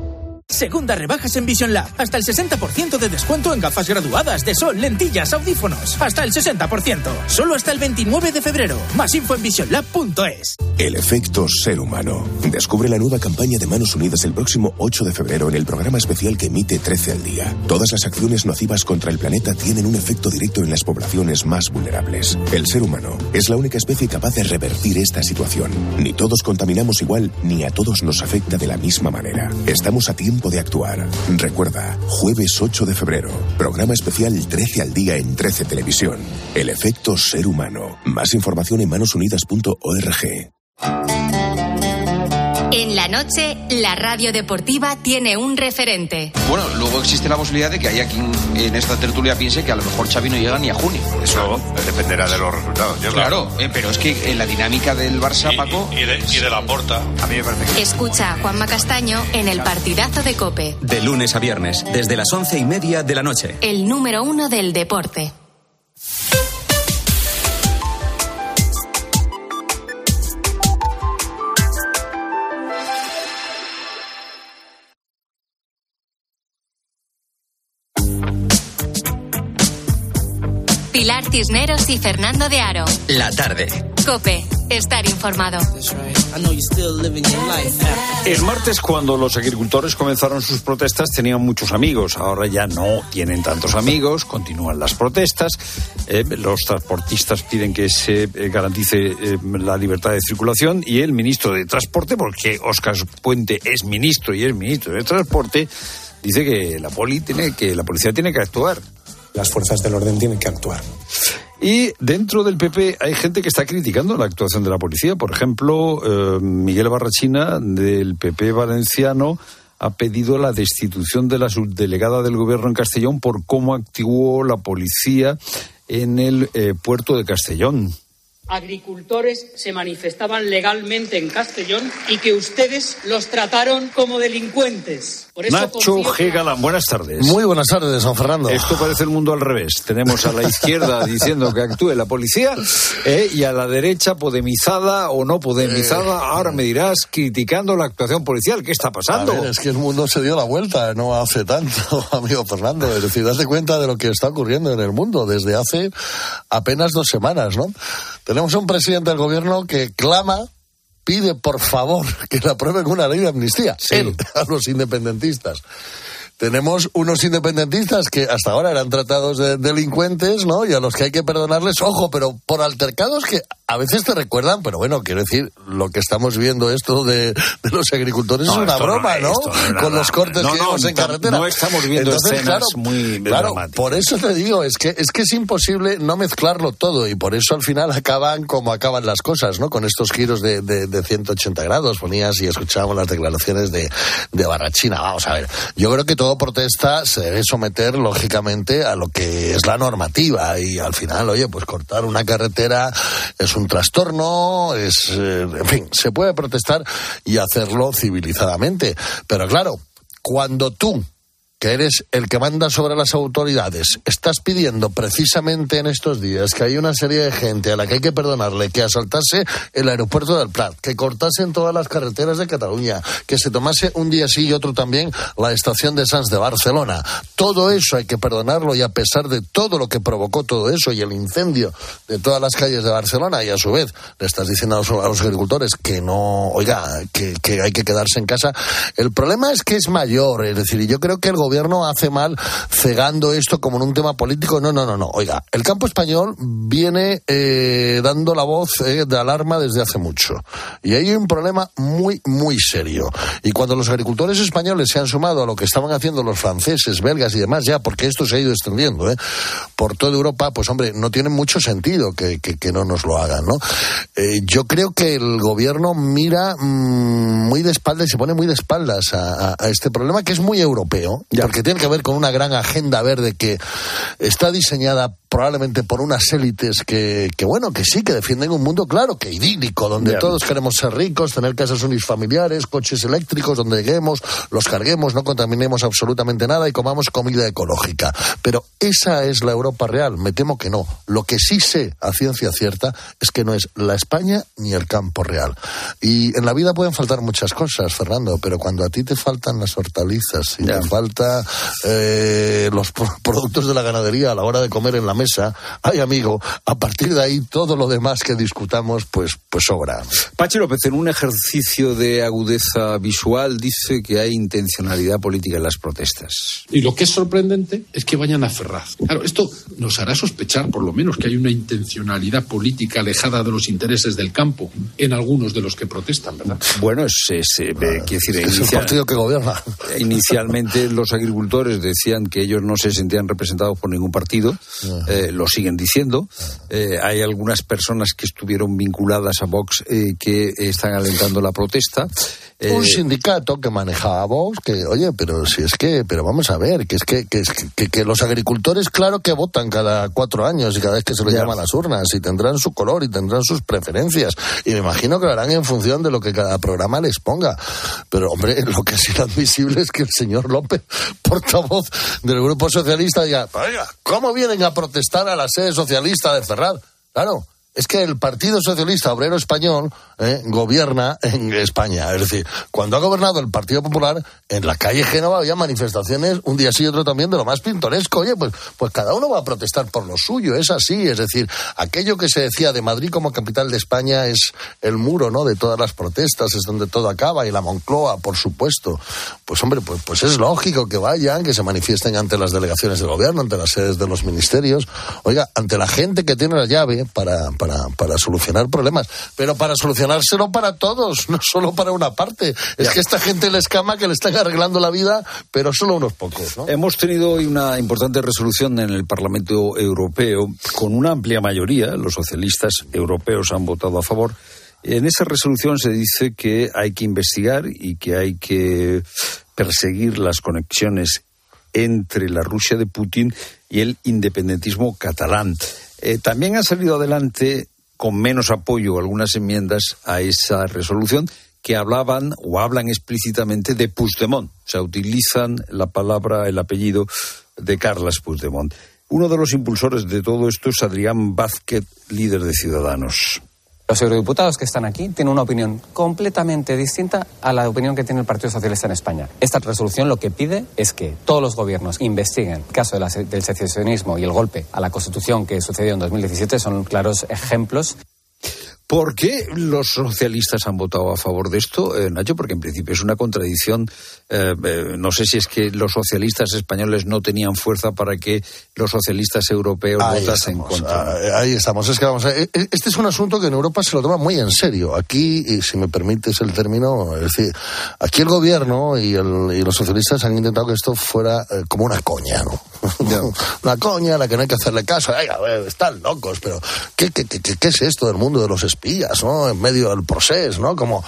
Segunda rebajas en Vision Lab. Hasta el 60% de descuento en gafas graduadas de sol, lentillas, audífonos. Hasta el 60%. Solo hasta el 29 de febrero. Más info en visionlab.es. El efecto ser humano. Descubre la nueva campaña de Manos Unidas el próximo 8 de febrero en el programa especial que emite 13 al día. Todas las acciones nocivas contra el planeta tienen un efecto directo en las poblaciones más vulnerables. El ser humano es la única especie capaz de revertir esta situación. Ni todos contaminamos igual, ni a todos nos afecta de la misma manera. Estamos a de actuar. Recuerda, jueves 8 de febrero, programa especial 13 al día en 13 Televisión. El efecto ser humano. Más información en manosunidas.org. En la noche, la radio deportiva tiene un referente. Bueno, luego existe la posibilidad de que haya quien en esta tertulia piense que a lo mejor Xavi no llega ni a junio. Eso dependerá de los resultados. Yo, Claro, eh, pero es que en la dinámica del Barça, Paco... Y de, y de la porta. A mí me parece que... Escucha a Juanma Castaño en el partidazo de Cope, De lunes a viernes, desde las once y media de la noche. el número uno del deporte. Cisneros y Fernando de Aro. La tarde. Cope, estar informado. El martes, cuando los agricultores comenzaron sus protestas, tenían muchos amigos. Ahora ya no tienen tantos amigos, continúan las protestas. Eh, los transportistas piden que se eh, garantice eh, la libertad de circulación y el ministro de Transporte, porque Óscar Puente es ministro y es ministro de Transporte, dice que la, poli tiene, que la policía tiene que actuar. Las fuerzas del orden tienen que actuar. Y dentro del PP hay gente que está criticando la actuación de la policía. Por ejemplo, eh, Miguel Barrachina, del PP valenciano, ha pedido la destitución de la subdelegada del gobierno en Castellón por cómo actuó la policía en el eh, puerto de Castellón agricultores se manifestaban legalmente en Castellón y que ustedes los trataron como delincuentes. Nacho G. Galán, buenas tardes. Muy buenas tardes, San Fernando. Esto parece el mundo al revés. Tenemos a la izquierda diciendo que actúe la policía eh, y a la derecha podemizada o no podemizada, eh, ahora me dirás, criticando la actuación policial. ¿Qué está pasando? es que el mundo se dio la vuelta, no hace tanto, amigo Fernando. Es decir, date cuenta de lo que está ocurriendo en el mundo desde hace apenas dos semanas, ¿no? Tenemos un presidente del gobierno que clama pide por favor que le aprueben una ley de amnistía a los independentistas tenemos unos independentistas que hasta ahora eran tratados de delincuentes, ¿no? Y a los que hay que perdonarles, ojo, pero por altercados que a veces te recuerdan, pero bueno, quiero decir, lo que estamos viendo esto de, los agricultores es una broma, ¿no? Con los cortes que vemos en carretera. No estamos viendo escenas muy claro, por eso te digo, es que, es que es imposible no mezclarlo todo y por eso al final acaban como acaban las cosas, ¿no? Con estos giros de, de, 180 grados, ponías y escuchábamos las declaraciones de, de Barrachina. Vamos a ver, yo creo que todo protesta se debe someter lógicamente a lo que es la normativa y al final, oye, pues cortar una carretera es un trastorno, es, eh, en fin, se puede protestar y hacerlo civilizadamente. Pero claro, cuando tú que eres el que manda sobre las autoridades, estás pidiendo precisamente en estos días que hay una serie de gente a la que hay que perdonarle que asaltase el aeropuerto del Prat, que cortasen todas las carreteras de Cataluña, que se tomase un día sí y otro también la estación de Sants de Barcelona. Todo eso hay que perdonarlo y a pesar de todo lo que provocó todo eso y el incendio de todas las calles de Barcelona y a su vez le estás diciendo a los, agricultores que no, oiga, que, que hay que quedarse en casa. El problema es que es mayor, es decir, yo creo que el gobierno gobierno hace mal cegando esto como en un tema político. No, no, no, no. Oiga, el campo español viene eh, dando la voz eh, de alarma desde hace mucho. Y hay un problema muy, muy serio. Y cuando los agricultores españoles se han sumado a lo que estaban haciendo los franceses, belgas y demás, ya, porque esto se ha ido extendiendo, ¿eh? por toda Europa, pues hombre, no tiene mucho sentido que, no nos lo hagan, ¿no? Yo creo que el gobierno mira mm, muy de espaldas y se pone muy de espaldas a, este problema que es muy europeo porque tiene que ver con una gran agenda verde que está diseñada probablemente por unas élites que, que, bueno, que sí, que defienden un mundo, claro, que idílico, donde todos queremos ser ricos, tener casas unifamiliares, coches eléctricos, donde lleguemos, los carguemos, no contaminemos absolutamente nada y comamos comida ecológica. Pero esa es la Europa real, me temo que no. Lo que sí sé a ciencia cierta es que no es la España ni el campo real. Y en la vida pueden faltar muchas cosas, Fernando, pero cuando a ti te faltan las hortalizas y te falta eh, los productos de la ganadería a la hora de comer en la mesa, ay amigo, a partir de ahí todo lo demás que discutamos pues, pues sobra. Pachi López, en un ejercicio de agudeza visual, dice que hay intencionalidad política en las protestas. Y lo que es sorprendente es que vayan a Ferraz. Claro, esto nos hará sospechar por lo menos que hay una intencionalidad política alejada de los intereses del campo en algunos de los que protestan, ¿verdad? Bueno, es, es, eh, decir, es el partido que gobierna. Inicialmente los agricultores decían que ellos no se sentían representados por ningún partido, eh, lo siguen diciendo. Eh, hay algunas personas que estuvieron vinculadas a Vox eh, que están alentando la protesta. Un sindicato que manejaba a Vox, que, oye, pero si es que, pero vamos a ver, que es que, que, que, los agricultores, claro que votan cada cuatro años y cada vez que se les llama a las urnas, y tendrán su color y tendrán sus preferencias. Y me imagino que lo harán en función de lo que cada programa les ponga. Pero, hombre, lo que es inadmisible es que el señor López, portavoz del Grupo Socialista, diga, oiga, ¿cómo vienen a protestar a la sede socialista de Ferrar? Claro, es que el Partido Socialista Obrero Español eh, gobierna en España. Es decir, cuando ha gobernado el Partido Popular, en la calle Génova había manifestaciones un día sí y otro también de lo más pintoresco. Oye, pues, pues cada uno va a protestar por lo suyo, es así. Es decir, aquello que se decía de Madrid como capital de España es el muro, ¿no? De todas las protestas, es donde todo acaba, y la Moncloa, por supuesto. Pues hombre, pues, pues es lógico que vayan, que se manifiesten ante las delegaciones del gobierno, ante las sedes de los ministerios. Oiga, ante la gente que tiene la llave para para, para solucionar problemas, pero para solucionárselo para todos, no solo para una parte. Es que esta gente les cama que le están arreglando la vida, pero solo unos pocos. ¿no? Hemos tenido hoy una importante resolución en el Parlamento Europeo con una amplia mayoría. Los socialistas europeos han votado a favor. En esa resolución se dice que hay que investigar y que hay que perseguir las conexiones entre la Rusia de Putin y el independentismo catalán. Eh, también han salido adelante con menos apoyo algunas enmiendas a esa resolución que hablaban o hablan explícitamente de Puigdemont. O sea, utilizan la palabra, el apellido de Carles Puigdemont. Uno de los impulsores de todo esto es Adrián Vázquez, líder de Ciudadanos. Los eurodiputados que están aquí tienen una opinión completamente distinta a la opinión que tiene el Partido Socialista en España. Esta resolución lo que pide es que todos los gobiernos investiguen el caso del secesionismo y el golpe a la Constitución que sucedió en 2017. Son claros ejemplos. ¿Por qué los socialistas han votado a favor de esto, eh, Nacho? Porque en principio es una contradicción. Eh, eh, no sé si es que los socialistas españoles no tenían fuerza para que los socialistas europeos Ahí votasen estamos, contra. ah, Ahí estamos. Es que vamos a- e- e- Este es un asunto que en Europa se lo toma muy en serio. Aquí, y si me permites el término, es decir, aquí el gobierno y, el- y los socialistas han intentado que esto fuera eh, como una coña, ¿no? una coña a la que no hay que hacerle caso. Oiga, eh, están locos, pero ¿qué, qué, qué, qué- qué es esto del mundo de los espías, ¿no? En medio del proceso, ¿no? Como,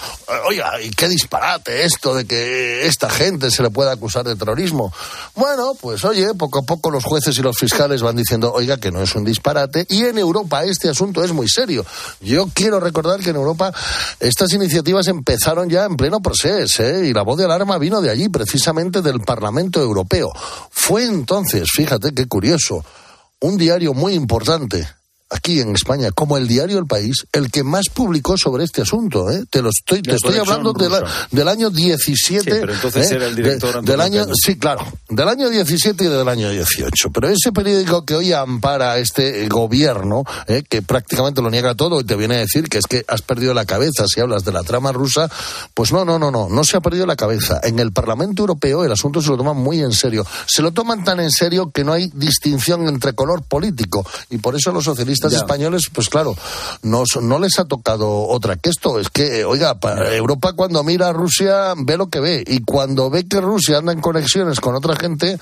oiga, y qué disparate esto de que esta gente se le pueda acusar de terrorismo. Bueno, pues oye, poco a poco los jueces y los fiscales van diciendo, oiga, que no es un disparate. Y en Europa este asunto es muy serio. Yo quiero recordar que en Europa estas iniciativas empezaron ya en pleno proceso, ¿eh? Y la voz de alarma vino de allí, precisamente del Parlamento Europeo. Fue entonces, fíjate qué curioso, un diario muy importante aquí en España, como el diario El País, el que más publicó sobre este asunto. ¿eh? Te lo estoy, te estoy hablando de la- del año 17. Sí, pero entonces ¿eh? era el director De- del año. Sí, claro, del año 17 y del año 18. Pero ese periódico que hoy ampara a este eh, gobierno, ¿eh? que prácticamente lo niega todo y te viene a decir que es que has perdido la cabeza si hablas de la trama rusa, pues no, no, no, no, no se ha perdido la cabeza. En el Parlamento Europeo el asunto se lo toman muy en serio. Se lo toman tan en serio que no hay distinción entre color político. Y por eso los socialistas Ya. españoles, pues claro, no, no les ha tocado otra que esto. Es que, oiga, pa- Europa cuando mira a Rusia ve lo que ve. Y cuando ve que Rusia anda en conexiones con otra gente,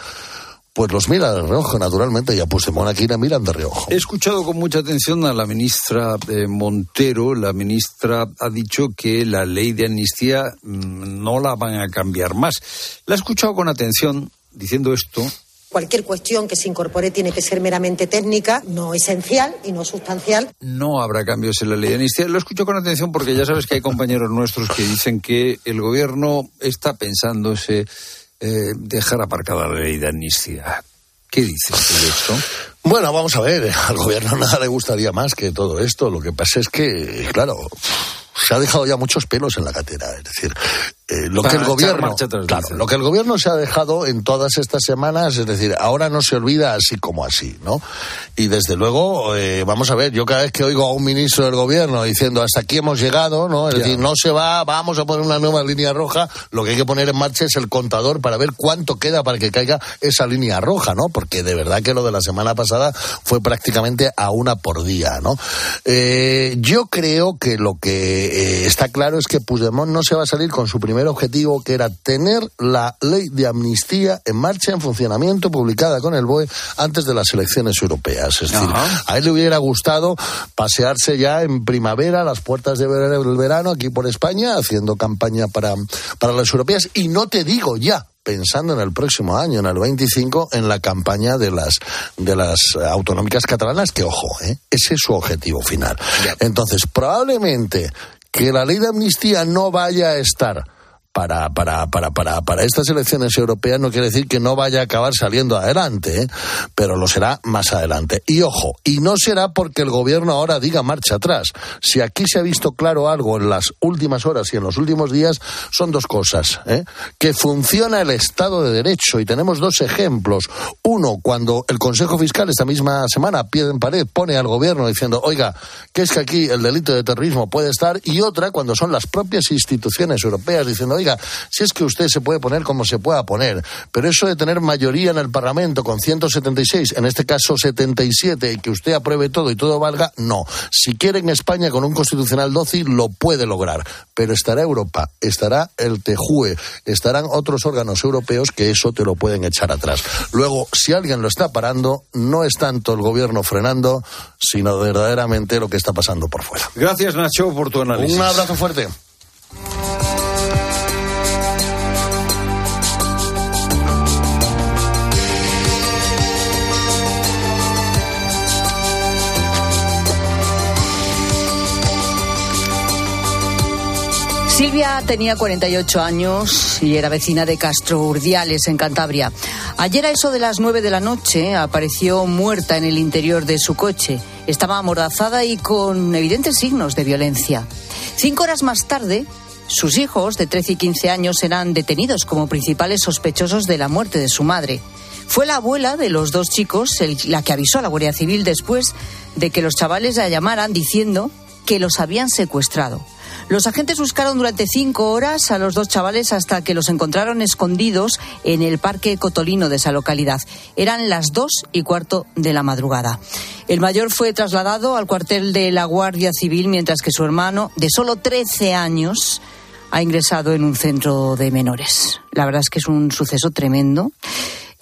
pues los mira de reojo, naturalmente. Y a Puigdemont aquí le miran de reojo. He escuchado con mucha atención a la ministra eh, Montero. La ministra ha dicho que la ley de amnistía mm, no la van a cambiar más. La he escuchado con atención diciendo esto. Cualquier cuestión que se incorpore tiene que ser meramente técnica, no esencial y no sustancial. No habrá cambios en la ley de amnistía. Lo escucho con atención porque ya sabes que hay compañeros nuestros que dicen que el gobierno está pensándose eh, dejar aparcada la ley de amnistía. ¿Qué dices tú de esto? Bueno, vamos a ver, al gobierno nada le gustaría más que todo esto. Lo que pasa es que, claro, se ha dejado ya muchos pelos en la gatera. Es decir, eh, lo Para que el gobierno, atrás, claro, lo que el gobierno se ha dejado en todas estas semanas, es decir, ahora no se olvida así como así, ¿no? Y desde luego, eh, vamos a ver, yo cada vez que oigo a un ministro del gobierno diciendo hasta aquí hemos llegado, ¿no? Es Ya. decir, no se va, vamos a poner una nueva línea roja, lo que hay que poner en marcha es el contador para ver cuánto queda para que caiga esa línea roja, ¿no? Porque de verdad que lo de la semana pasada fue prácticamente a una por día, ¿no? Eh, yo creo que lo que está claro es que Puigdemont no se va a salir con su primer objetivo, que era tener la ley de amnistía en marcha, en funcionamiento, publicada con el BOE antes de las elecciones europeas. Es decir, a él le hubiera gustado pasearse ya en primavera a las puertas del verano aquí por España, haciendo campaña para, para las europeas. Y no te digo ya, pensando en el próximo año, en el 25, en la campaña de las de las autonómicas catalanas, que ojo, ¿eh? ese es su objetivo final. Entonces, probablemente que la ley de amnistía no vaya a estar para, para, para, para, para estas elecciones europeas no quiere decir que no vaya a acabar saliendo adelante, ¿eh? pero lo será más adelante. Y ojo, y no será porque el gobierno ahora diga marcha atrás. Si aquí se ha visto claro algo en las últimas horas y en los últimos días, son dos cosas. ¿eh? Que funciona el Estado de Derecho y tenemos dos ejemplos. Uno, cuando el Consejo Fiscal esta misma semana, pie en pared, pone al gobierno diciendo, oiga, que es que aquí el delito de terrorismo puede estar, y otra, cuando son las propias instituciones europeas diciendo, oiga, si es que usted se puede poner como se pueda poner, pero eso de tener mayoría en el Parlamento con 176, en este caso 77, y que usted apruebe todo y todo valga, no. Si quiere en España con un constitucional dócil, lo puede lograr. Pero estará Europa, estará el TEJUE, estarán otros órganos europeos que eso te lo pueden echar atrás. Luego, si alguien lo está parando, no es tanto el gobierno frenando, sino verdaderamente lo que está pasando por fuera. Gracias, Nacho, por tu análisis. Un abrazo fuerte. Silvia tenía 48 años y era vecina de Castro Urdiales, en Cantabria. Ayer a eso de las 9 de la noche apareció muerta en el interior de su coche. Estaba amordazada y con evidentes signos de violencia. Cinco horas más tarde, sus hijos de 13 y 15 años eran detenidos como principales sospechosos de la muerte de su madre. Fue la abuela de los dos chicos la que avisó a la Guardia Civil después de que los chavales la llamaran diciendo que los habían secuestrado. Los agentes buscaron durante cinco horas a los dos chavales hasta que los encontraron escondidos en el parque Cotolino de esa localidad. Eran las dos y cuarto de la madrugada. El mayor fue trasladado al cuartel de la Guardia Civil, mientras que su hermano, de solo 13 años, ha ingresado en un centro de menores. La verdad es que es un suceso tremendo.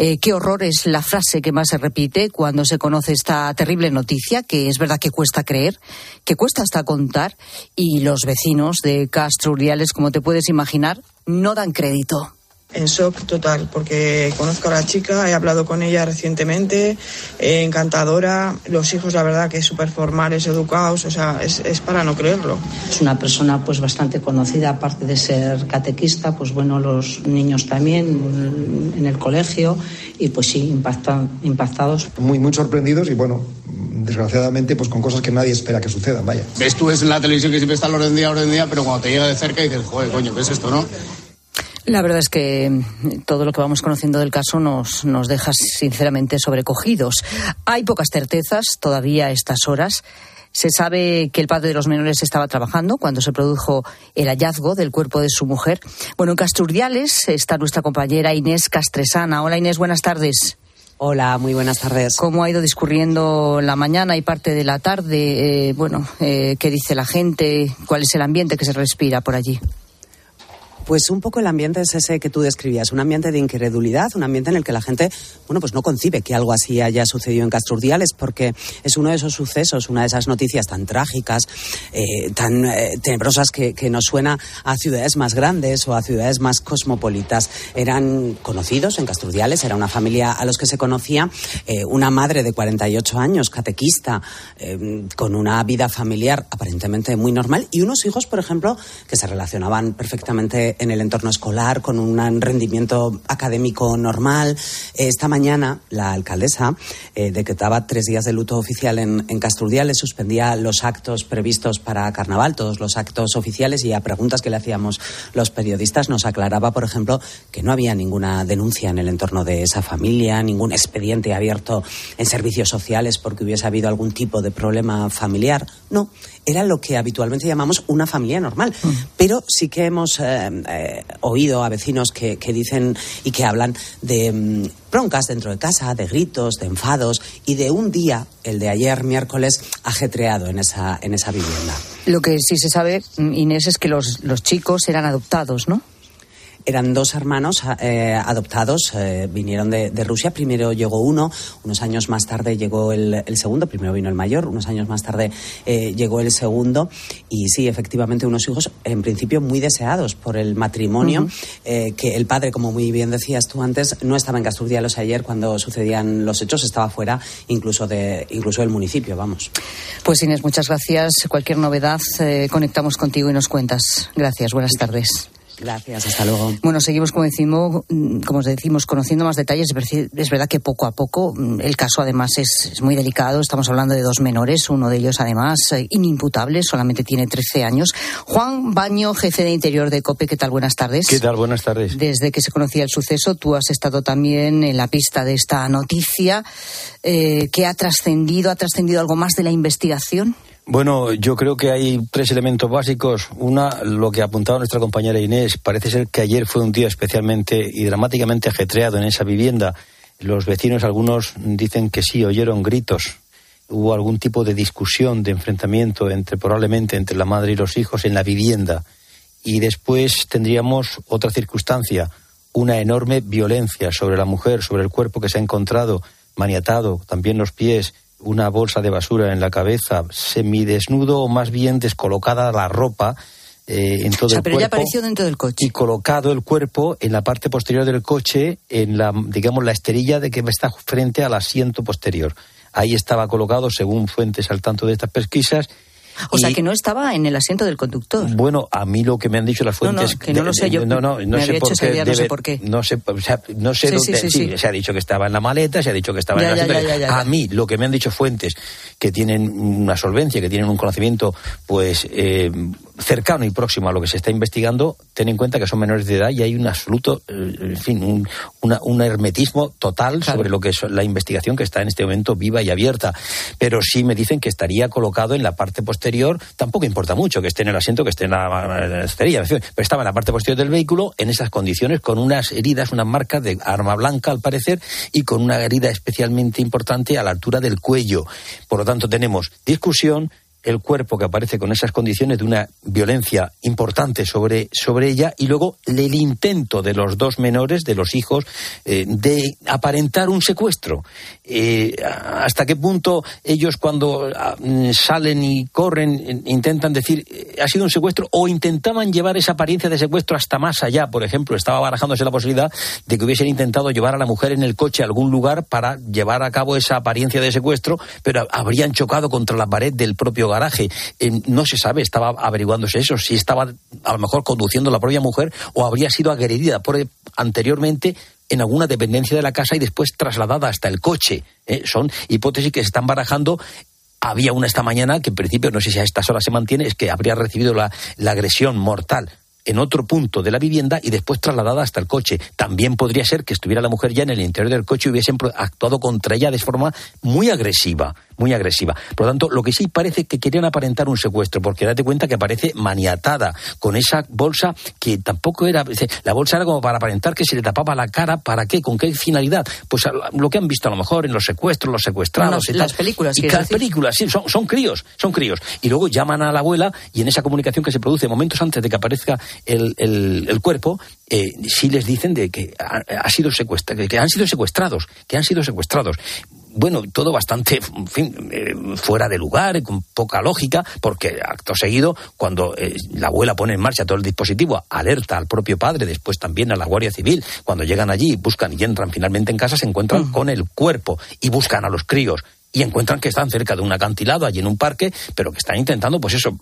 Eh, qué horror es la frase que más se repite cuando se conoce esta terrible noticia, que es verdad que cuesta creer, que cuesta hasta contar, y los vecinos de Castro Uriales, como te puedes imaginar, no dan crédito. En shock total, porque conozco a la chica, he hablado con ella recientemente, eh, encantadora, los hijos la verdad que súper formales, educados, o sea, es, es, para no creerlo. Es una persona pues bastante conocida, aparte de ser catequista, pues bueno, los niños también en el colegio y pues sí, impacta, impactados. Muy, muy sorprendidos y bueno, desgraciadamente pues con cosas que nadie espera que sucedan, vaya. Ves tú es en la televisión que siempre está al orden día, orden día, pero cuando te llega de cerca dices, joder, coño, ¿qué es esto, no? La verdad es que mm, todo lo que vamos conociendo del caso nos, nos deja sinceramente sobrecogidos. Hay pocas certezas todavía a estas horas. Se sabe que el padre de los menores estaba trabajando cuando se produjo el hallazgo del cuerpo de su mujer. Bueno, en Casturdiales está nuestra compañera Inés Castresana. Hola Inés, buenas tardes. Hola, muy buenas tardes. ¿Cómo ha ido discurriendo la mañana y parte de la tarde? Eh, bueno, eh, ¿qué dice la gente? ¿Cuál es el ambiente que se respira por allí? Pues un poco el ambiente es ese que tú describías, un ambiente de incredulidad, un ambiente en el que la gente, bueno, pues no concibe que algo así haya sucedido en Casturdiales, porque es uno de esos sucesos, una de esas noticias tan trágicas, eh, tan eh, tenebrosas que, nos suena a ciudades más grandes o a ciudades más cosmopolitas. Eran conocidos en Casturdiales, era una familia a los que se conocía, eh, una madre de 48 años, catequista, con una vida familiar aparentemente muy normal, y unos hijos, por ejemplo, que se relacionaban perfectamente en el entorno escolar, con un rendimiento académico normal. Esta mañana la alcaldesa eh, decretaba tres días de luto oficial en, en Casturdiales, suspendía los actos previstos para carnaval, todos los actos oficiales y a preguntas que le hacíamos los periodistas nos aclaraba, por ejemplo, que no había ninguna denuncia en el entorno de esa familia, ningún expediente abierto en servicios sociales porque hubiese habido algún tipo de problema familiar. No, era lo que habitualmente llamamos una familia normal. Mm. Pero sí que hemos eh, eh, oído a vecinos que, que, dicen y que hablan de mm, broncas dentro de casa, de gritos, de enfados y de un día, el de ayer miércoles, ajetreado en esa, en esa vivienda. Lo que sí se sabe, mm, Inés, es que los, los chicos eran adoptados, ¿no? Eran dos hermanos eh, adoptados, eh, vinieron de, de, Rusia. Primero llegó uno, unos años más tarde llegó el, el segundo. Primero vino el mayor, unos años más tarde eh, llegó el segundo. Y sí, efectivamente, unos hijos en principio muy deseados por el matrimonio, uh -huh. que el padre, como muy bien decías tú antes, no estaba en Casturdialos ayer cuando sucedían los hechos, estaba fuera incluso, de, incluso del municipio, vamos. Pues Inés, muchas gracias. Cualquier novedad, conectamos contigo y nos cuentas. Gracias, buenas tardes. Gracias, hasta luego. Bueno, seguimos como decimos, mm, como os decimos, conociendo más detalles. Es verdad que poco a poco mm, el caso además es, es muy delicado. Estamos hablando de dos menores, uno de ellos además eh, inimputable, solamente tiene 13 años. Juan Baño, jefe de Interior de COPE, ¿qué tal? Buenas tardes. ¿Qué tal? Buenas tardes. Desde que se conocía el suceso, tú has estado también en la pista de esta noticia. Eh, ¿Qué ha trascendido? ¿Ha trascendido algo más de la investigación? Bueno, yo creo que hay tres elementos básicos. Una, lo que apuntaba nuestra compañera Inés, parece ser que ayer fue un día especialmente y dramáticamente ajetreado en esa vivienda. Los vecinos, algunos dicen que sí, oyeron gritos. Hubo algún tipo de discusión, de enfrentamiento entre probablemente entre la madre y los hijos en la vivienda. Y después tendríamos otra circunstancia, una enorme violencia sobre la mujer, sobre el cuerpo que se ha encontrado maniatado, también los pies, una bolsa de basura en la cabeza, semidesnudo o más bien descolocada la ropa eh, en todo o sea, el pero cuerpo. ya apareció dentro del coche. Y colocado el cuerpo en la parte posterior del coche, en la, digamos, la esterilla de que está frente al asiento posterior. Ahí estaba colocado, según fuentes al tanto de estas pesquisas, O sea, que no estaba en el asiento del conductor. Bueno, a mí lo que me han dicho las No, no, fuentes... que no lo sé yo. No, no, no sé por qué. no sé por qué. No sé, o sea, no sé Sí, dónde... sí, sí. Se ha dicho que estaba en la maleta, se ha dicho que estaba Ya, en el asiento. ya, ya, ya. A mí, lo que me han dicho fuentes que tienen una solvencia, que tienen un conocimiento, pues... eh, cercano y próximo a lo que se está investigando, ten en cuenta que son menores de edad y hay un absoluto, eh, en fin, un, una- un hermetismo total sobre lo que es la investigación que está en este momento viva y abierta. Pero sí me dicen que estaría colocado en la parte posterior, tampoco importa mucho que esté en el asiento, que esté en la, esterilla, pero estaba en la parte posterior del vehículo en esas condiciones, con unas heridas, unas marcas de arma blanca al parecer, y con una herida especialmente importante a la altura del cuello. Por lo tanto, tenemos discusión, el cuerpo que aparece con esas condiciones de una violencia importante sobre, sobre ella y luego el intento de los dos menores, de los hijos, eh, de aparentar un secuestro. Eh, ¿Hasta qué punto ellos cuando ah, mm, salen y corren intentan decir eh, ha sido un secuestro o intentaban llevar esa apariencia de secuestro hasta más allá? Por ejemplo, estaba barajándose la posibilidad de que hubiesen intentado llevar a la mujer en el coche a algún lugar para llevar a cabo esa apariencia de secuestro, pero habrían chocado contra la pared del propio garaje. Eh, no se sabe, estaba averiguándose eso, si estaba a lo mejor conduciendo la propia mujer o habría sido agredida por, anteriormente en alguna dependencia de la casa y después trasladada hasta el coche. ¿eh? Son hipótesis que se están barajando. Había una esta mañana que en principio, no sé si a estas horas se mantiene, es que habría recibido la agresión mortal en otro punto de la vivienda y después trasladada hasta el coche. También podría ser que estuviera la mujer ya en el interior del coche y hubiesen actuado contra ella de forma muy agresiva, muy agresiva. Por lo tanto, lo que sí parece que querían aparentar un secuestro, porque date cuenta que aparece maniatada con esa bolsa que tampoco era, la bolsa era como para aparentar que se le tapaba la cara, ¿para qué? ¿Con qué finalidad? Pues lo que han visto a lo mejor en los secuestros, los secuestrados y las tal. películas, Y las películas, sí, son, son críos, son críos. Y luego llaman a la abuela y en esa comunicación que se produce momentos antes de que aparezca el, el- el cuerpo, eh, sí les dicen de que ha, ha sido secuestra, que han sido secuestrados, que han sido secuestrados. Bueno, todo bastante, en fin, eh, fuera de lugar, con poca lógica, porque acto seguido, cuando eh, la abuela pone en marcha todo el dispositivo, alerta al propio padre, después también a la Guardia Civil, cuando llegan allí, buscan y entran finalmente en casa, se encuentran con el cuerpo y buscan a los críos y encuentran que están cerca de un acantilado allí en un parque, pero que están intentando, pues eso,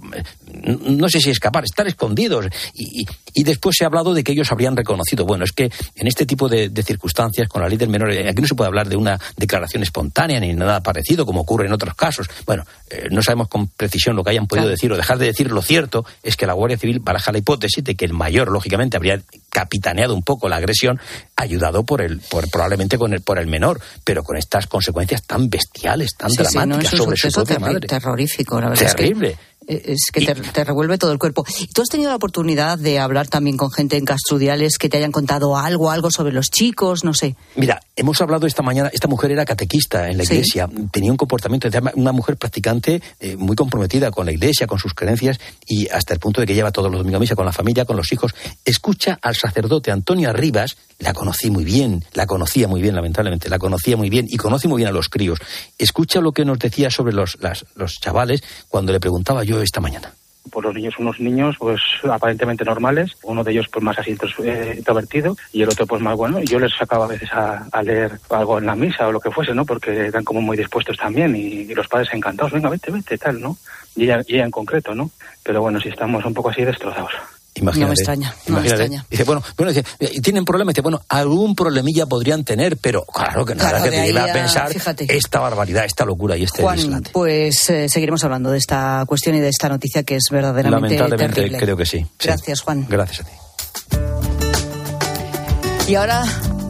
no sé si escapar, estar escondidos. Y, y- después se ha hablado de que ellos habrían reconocido. Bueno, es que en este tipo de, de circunstancias, con la ley del menor, eh, aquí no se puede hablar de una declaración espontánea ni nada parecido, como ocurre en otros casos. Bueno, eh, no sabemos con precisión lo que hayan podido Claro. decir o dejar de decir. Lo cierto es que la Guardia Civil baraja la hipótesis de que el mayor, lógicamente, habría capitaneado un poco la agresión, ayudado por el, por, probablemente con el, por el menor, pero con estas consecuencias tan bestiales, tan Sí, sí, no, dramáticas sobre su suceso propia terri- madre. terrorífico, la verdad. Terrible. Es que, eh, es que te, te revuelve todo el cuerpo. ¿Y tú has tenido la oportunidad de hablar también con gente en Castrudiales que te hayan contado algo, algo sobre los chicos, no sé? Mira, hemos hablado esta mañana, esta mujer era catequista en la Sí. iglesia, tenía un comportamiento, de una mujer practicante eh, muy comprometida con la iglesia, con sus creencias y hasta el punto de que lleva todos los domingos a misa con la familia, con los hijos. Escucha al sacerdote Antonio Arribas, la conocí muy bien, la conocía muy bien, lamentablemente, la conocía muy bien y conoce muy bien a los críos. Escucha lo que nos decía sobre los, las- los chavales cuando le preguntaba yo esta mañana. pues los niños unos niños pues aparentemente normales. Uno de ellos pues más así eh, introvertido y el otro pues más bueno. Yo les sacaba a veces a, leer algo en la misa o lo que fuese no porque eran como muy dispuestos también y, y los padres encantados. Venga vete vete tal no y ella, y ella en concreto no pero bueno sí estamos un poco así destrozados Imagínate, no me extraña, no me imagínate. extraña. Dice, bueno, bueno, dice, y tienen problemas, dice, bueno, algún problemilla podrían tener, pero claro que nada Claro, que te lleve a pensar fíjate. esta barbaridad, esta locura y este Juan, dislate. pues eh, seguiremos hablando de esta cuestión y de esta noticia que es verdaderamente Lamentablemente terrible. creo que sí. sí. Gracias, Juan. Gracias a ti. Y ahora,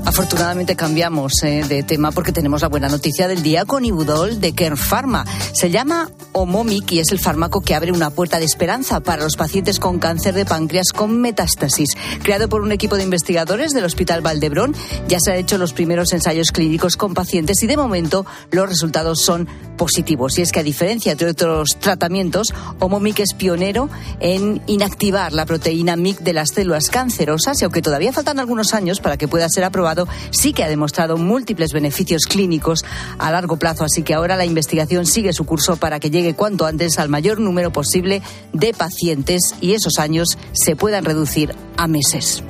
afortunadamente, cambiamos eh, de tema porque tenemos la buena noticia del día con Ibudol de Kern Pharma. Se llama Omomic y es el fármaco que abre una puerta de esperanza para los pacientes con cáncer de páncreas con metástasis. Creado por un equipo de investigadores del Hospital Valdebrón, ya se han hecho los primeros ensayos clínicos con pacientes y de momento los resultados son positivos. Y es que a diferencia de otros tratamientos, Omomic es pionero en inactivar la proteína MIC de las células cancerosas y aunque todavía faltan algunos años para que pueda ser aprobado, sí que ha demostrado múltiples beneficios clínicos a largo plazo. Así que ahora la investigación sigue su curso para que llegue cuanto antes al mayor número posible de pacientes y esos años se puedan reducir a meses.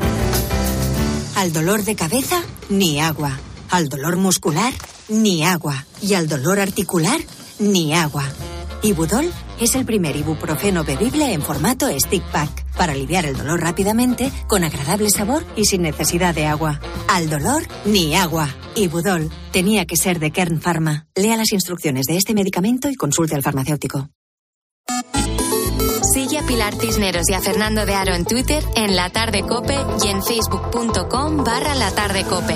Al dolor de cabeza, ni agua. Al dolor muscular, ni agua. Y al dolor articular, ni agua. Ibudol es el primer ibuprofeno bebible en formato stick pack para aliviar el dolor rápidamente, con agradable sabor y sin necesidad de agua. Al dolor, ni agua. Ibudol tenía que ser de Kern Pharma. Lea las instrucciones de este medicamento y consulte al farmacéutico. Sigue a Pilar Cisneros y a Fernando de Aro en Twitter, en La Tarde Cope y en facebook.com barra La Tarde Cope.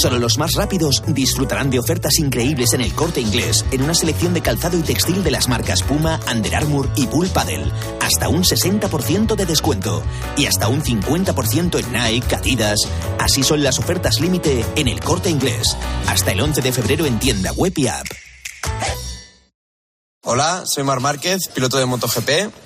Solo los más rápidos disfrutarán de ofertas increíbles en el corte inglés, en una selección de calzado y textil de las marcas Puma, Under Armour y Bull Paddle. Hasta un 60% de descuento. Y hasta un 50% en Nike, Adidas. Así son las ofertas límite en el corte inglés. Hasta el 11 de febrero en tienda web y app. Hola, soy Mar Márquez, piloto de MotoGP.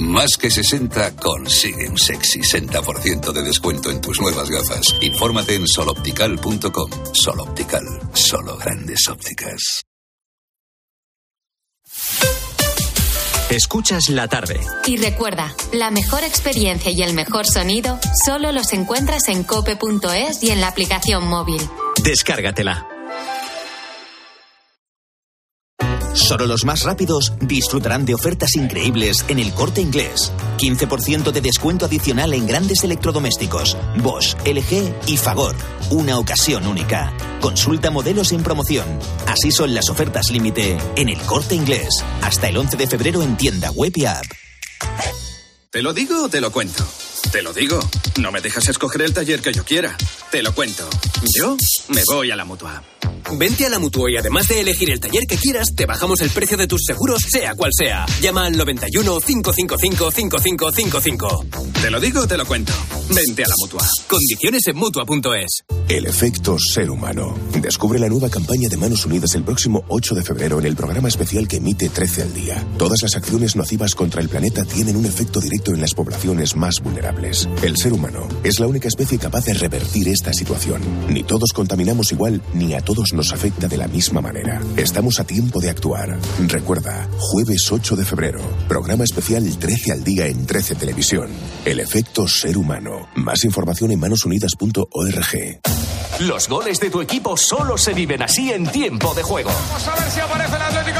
Más que 60 consigue un sexy 60% de descuento en tus nuevas gafas. Infórmate en soloptical.com. Soloptical, solo grandes ópticas. Escuchas la tarde. Y recuerda, la mejor experiencia y el mejor sonido solo los encuentras en cope.es y en la aplicación móvil. Descárgatela. Solo los más rápidos disfrutarán de ofertas increíbles en el corte inglés. 15% de descuento adicional en grandes electrodomésticos, Bosch, LG y Fagor. Una ocasión única. Consulta modelos en promoción. Así son las ofertas límite en el corte inglés. Hasta el 11 de febrero en tienda web y app. ¿Te lo digo o te lo cuento? Te lo digo. No me dejas escoger el taller que yo quiera. Te lo cuento. Yo me voy a la mutua. Vente a la Mutua y además de elegir el taller que quieras, te bajamos el precio de tus seguros, sea cual sea. Llama al 91 555 5555. Te lo digo o te lo cuento. Vente a la mutua. Condiciones en Mutua.es. El efecto ser humano. Descubre la nueva campaña de Manos Unidas el próximo 8 de febrero en el programa especial que emite 13 al día. Todas las acciones nocivas contra el planeta tienen un efecto directo en las poblaciones más vulnerables. El ser humano es la única especie capaz de revertir esta situación. Ni todos contaminamos igual, ni a todos nos afecta de la misma manera. Estamos a tiempo de actuar. Recuerda, jueves 8 de febrero, programa especial 13 al día en 13 Televisión. El efecto ser humano. Más información en manosunidas.org. Los goles de tu equipo solo se viven así en tiempo de juego. Vamos a ver si aparece el Atlético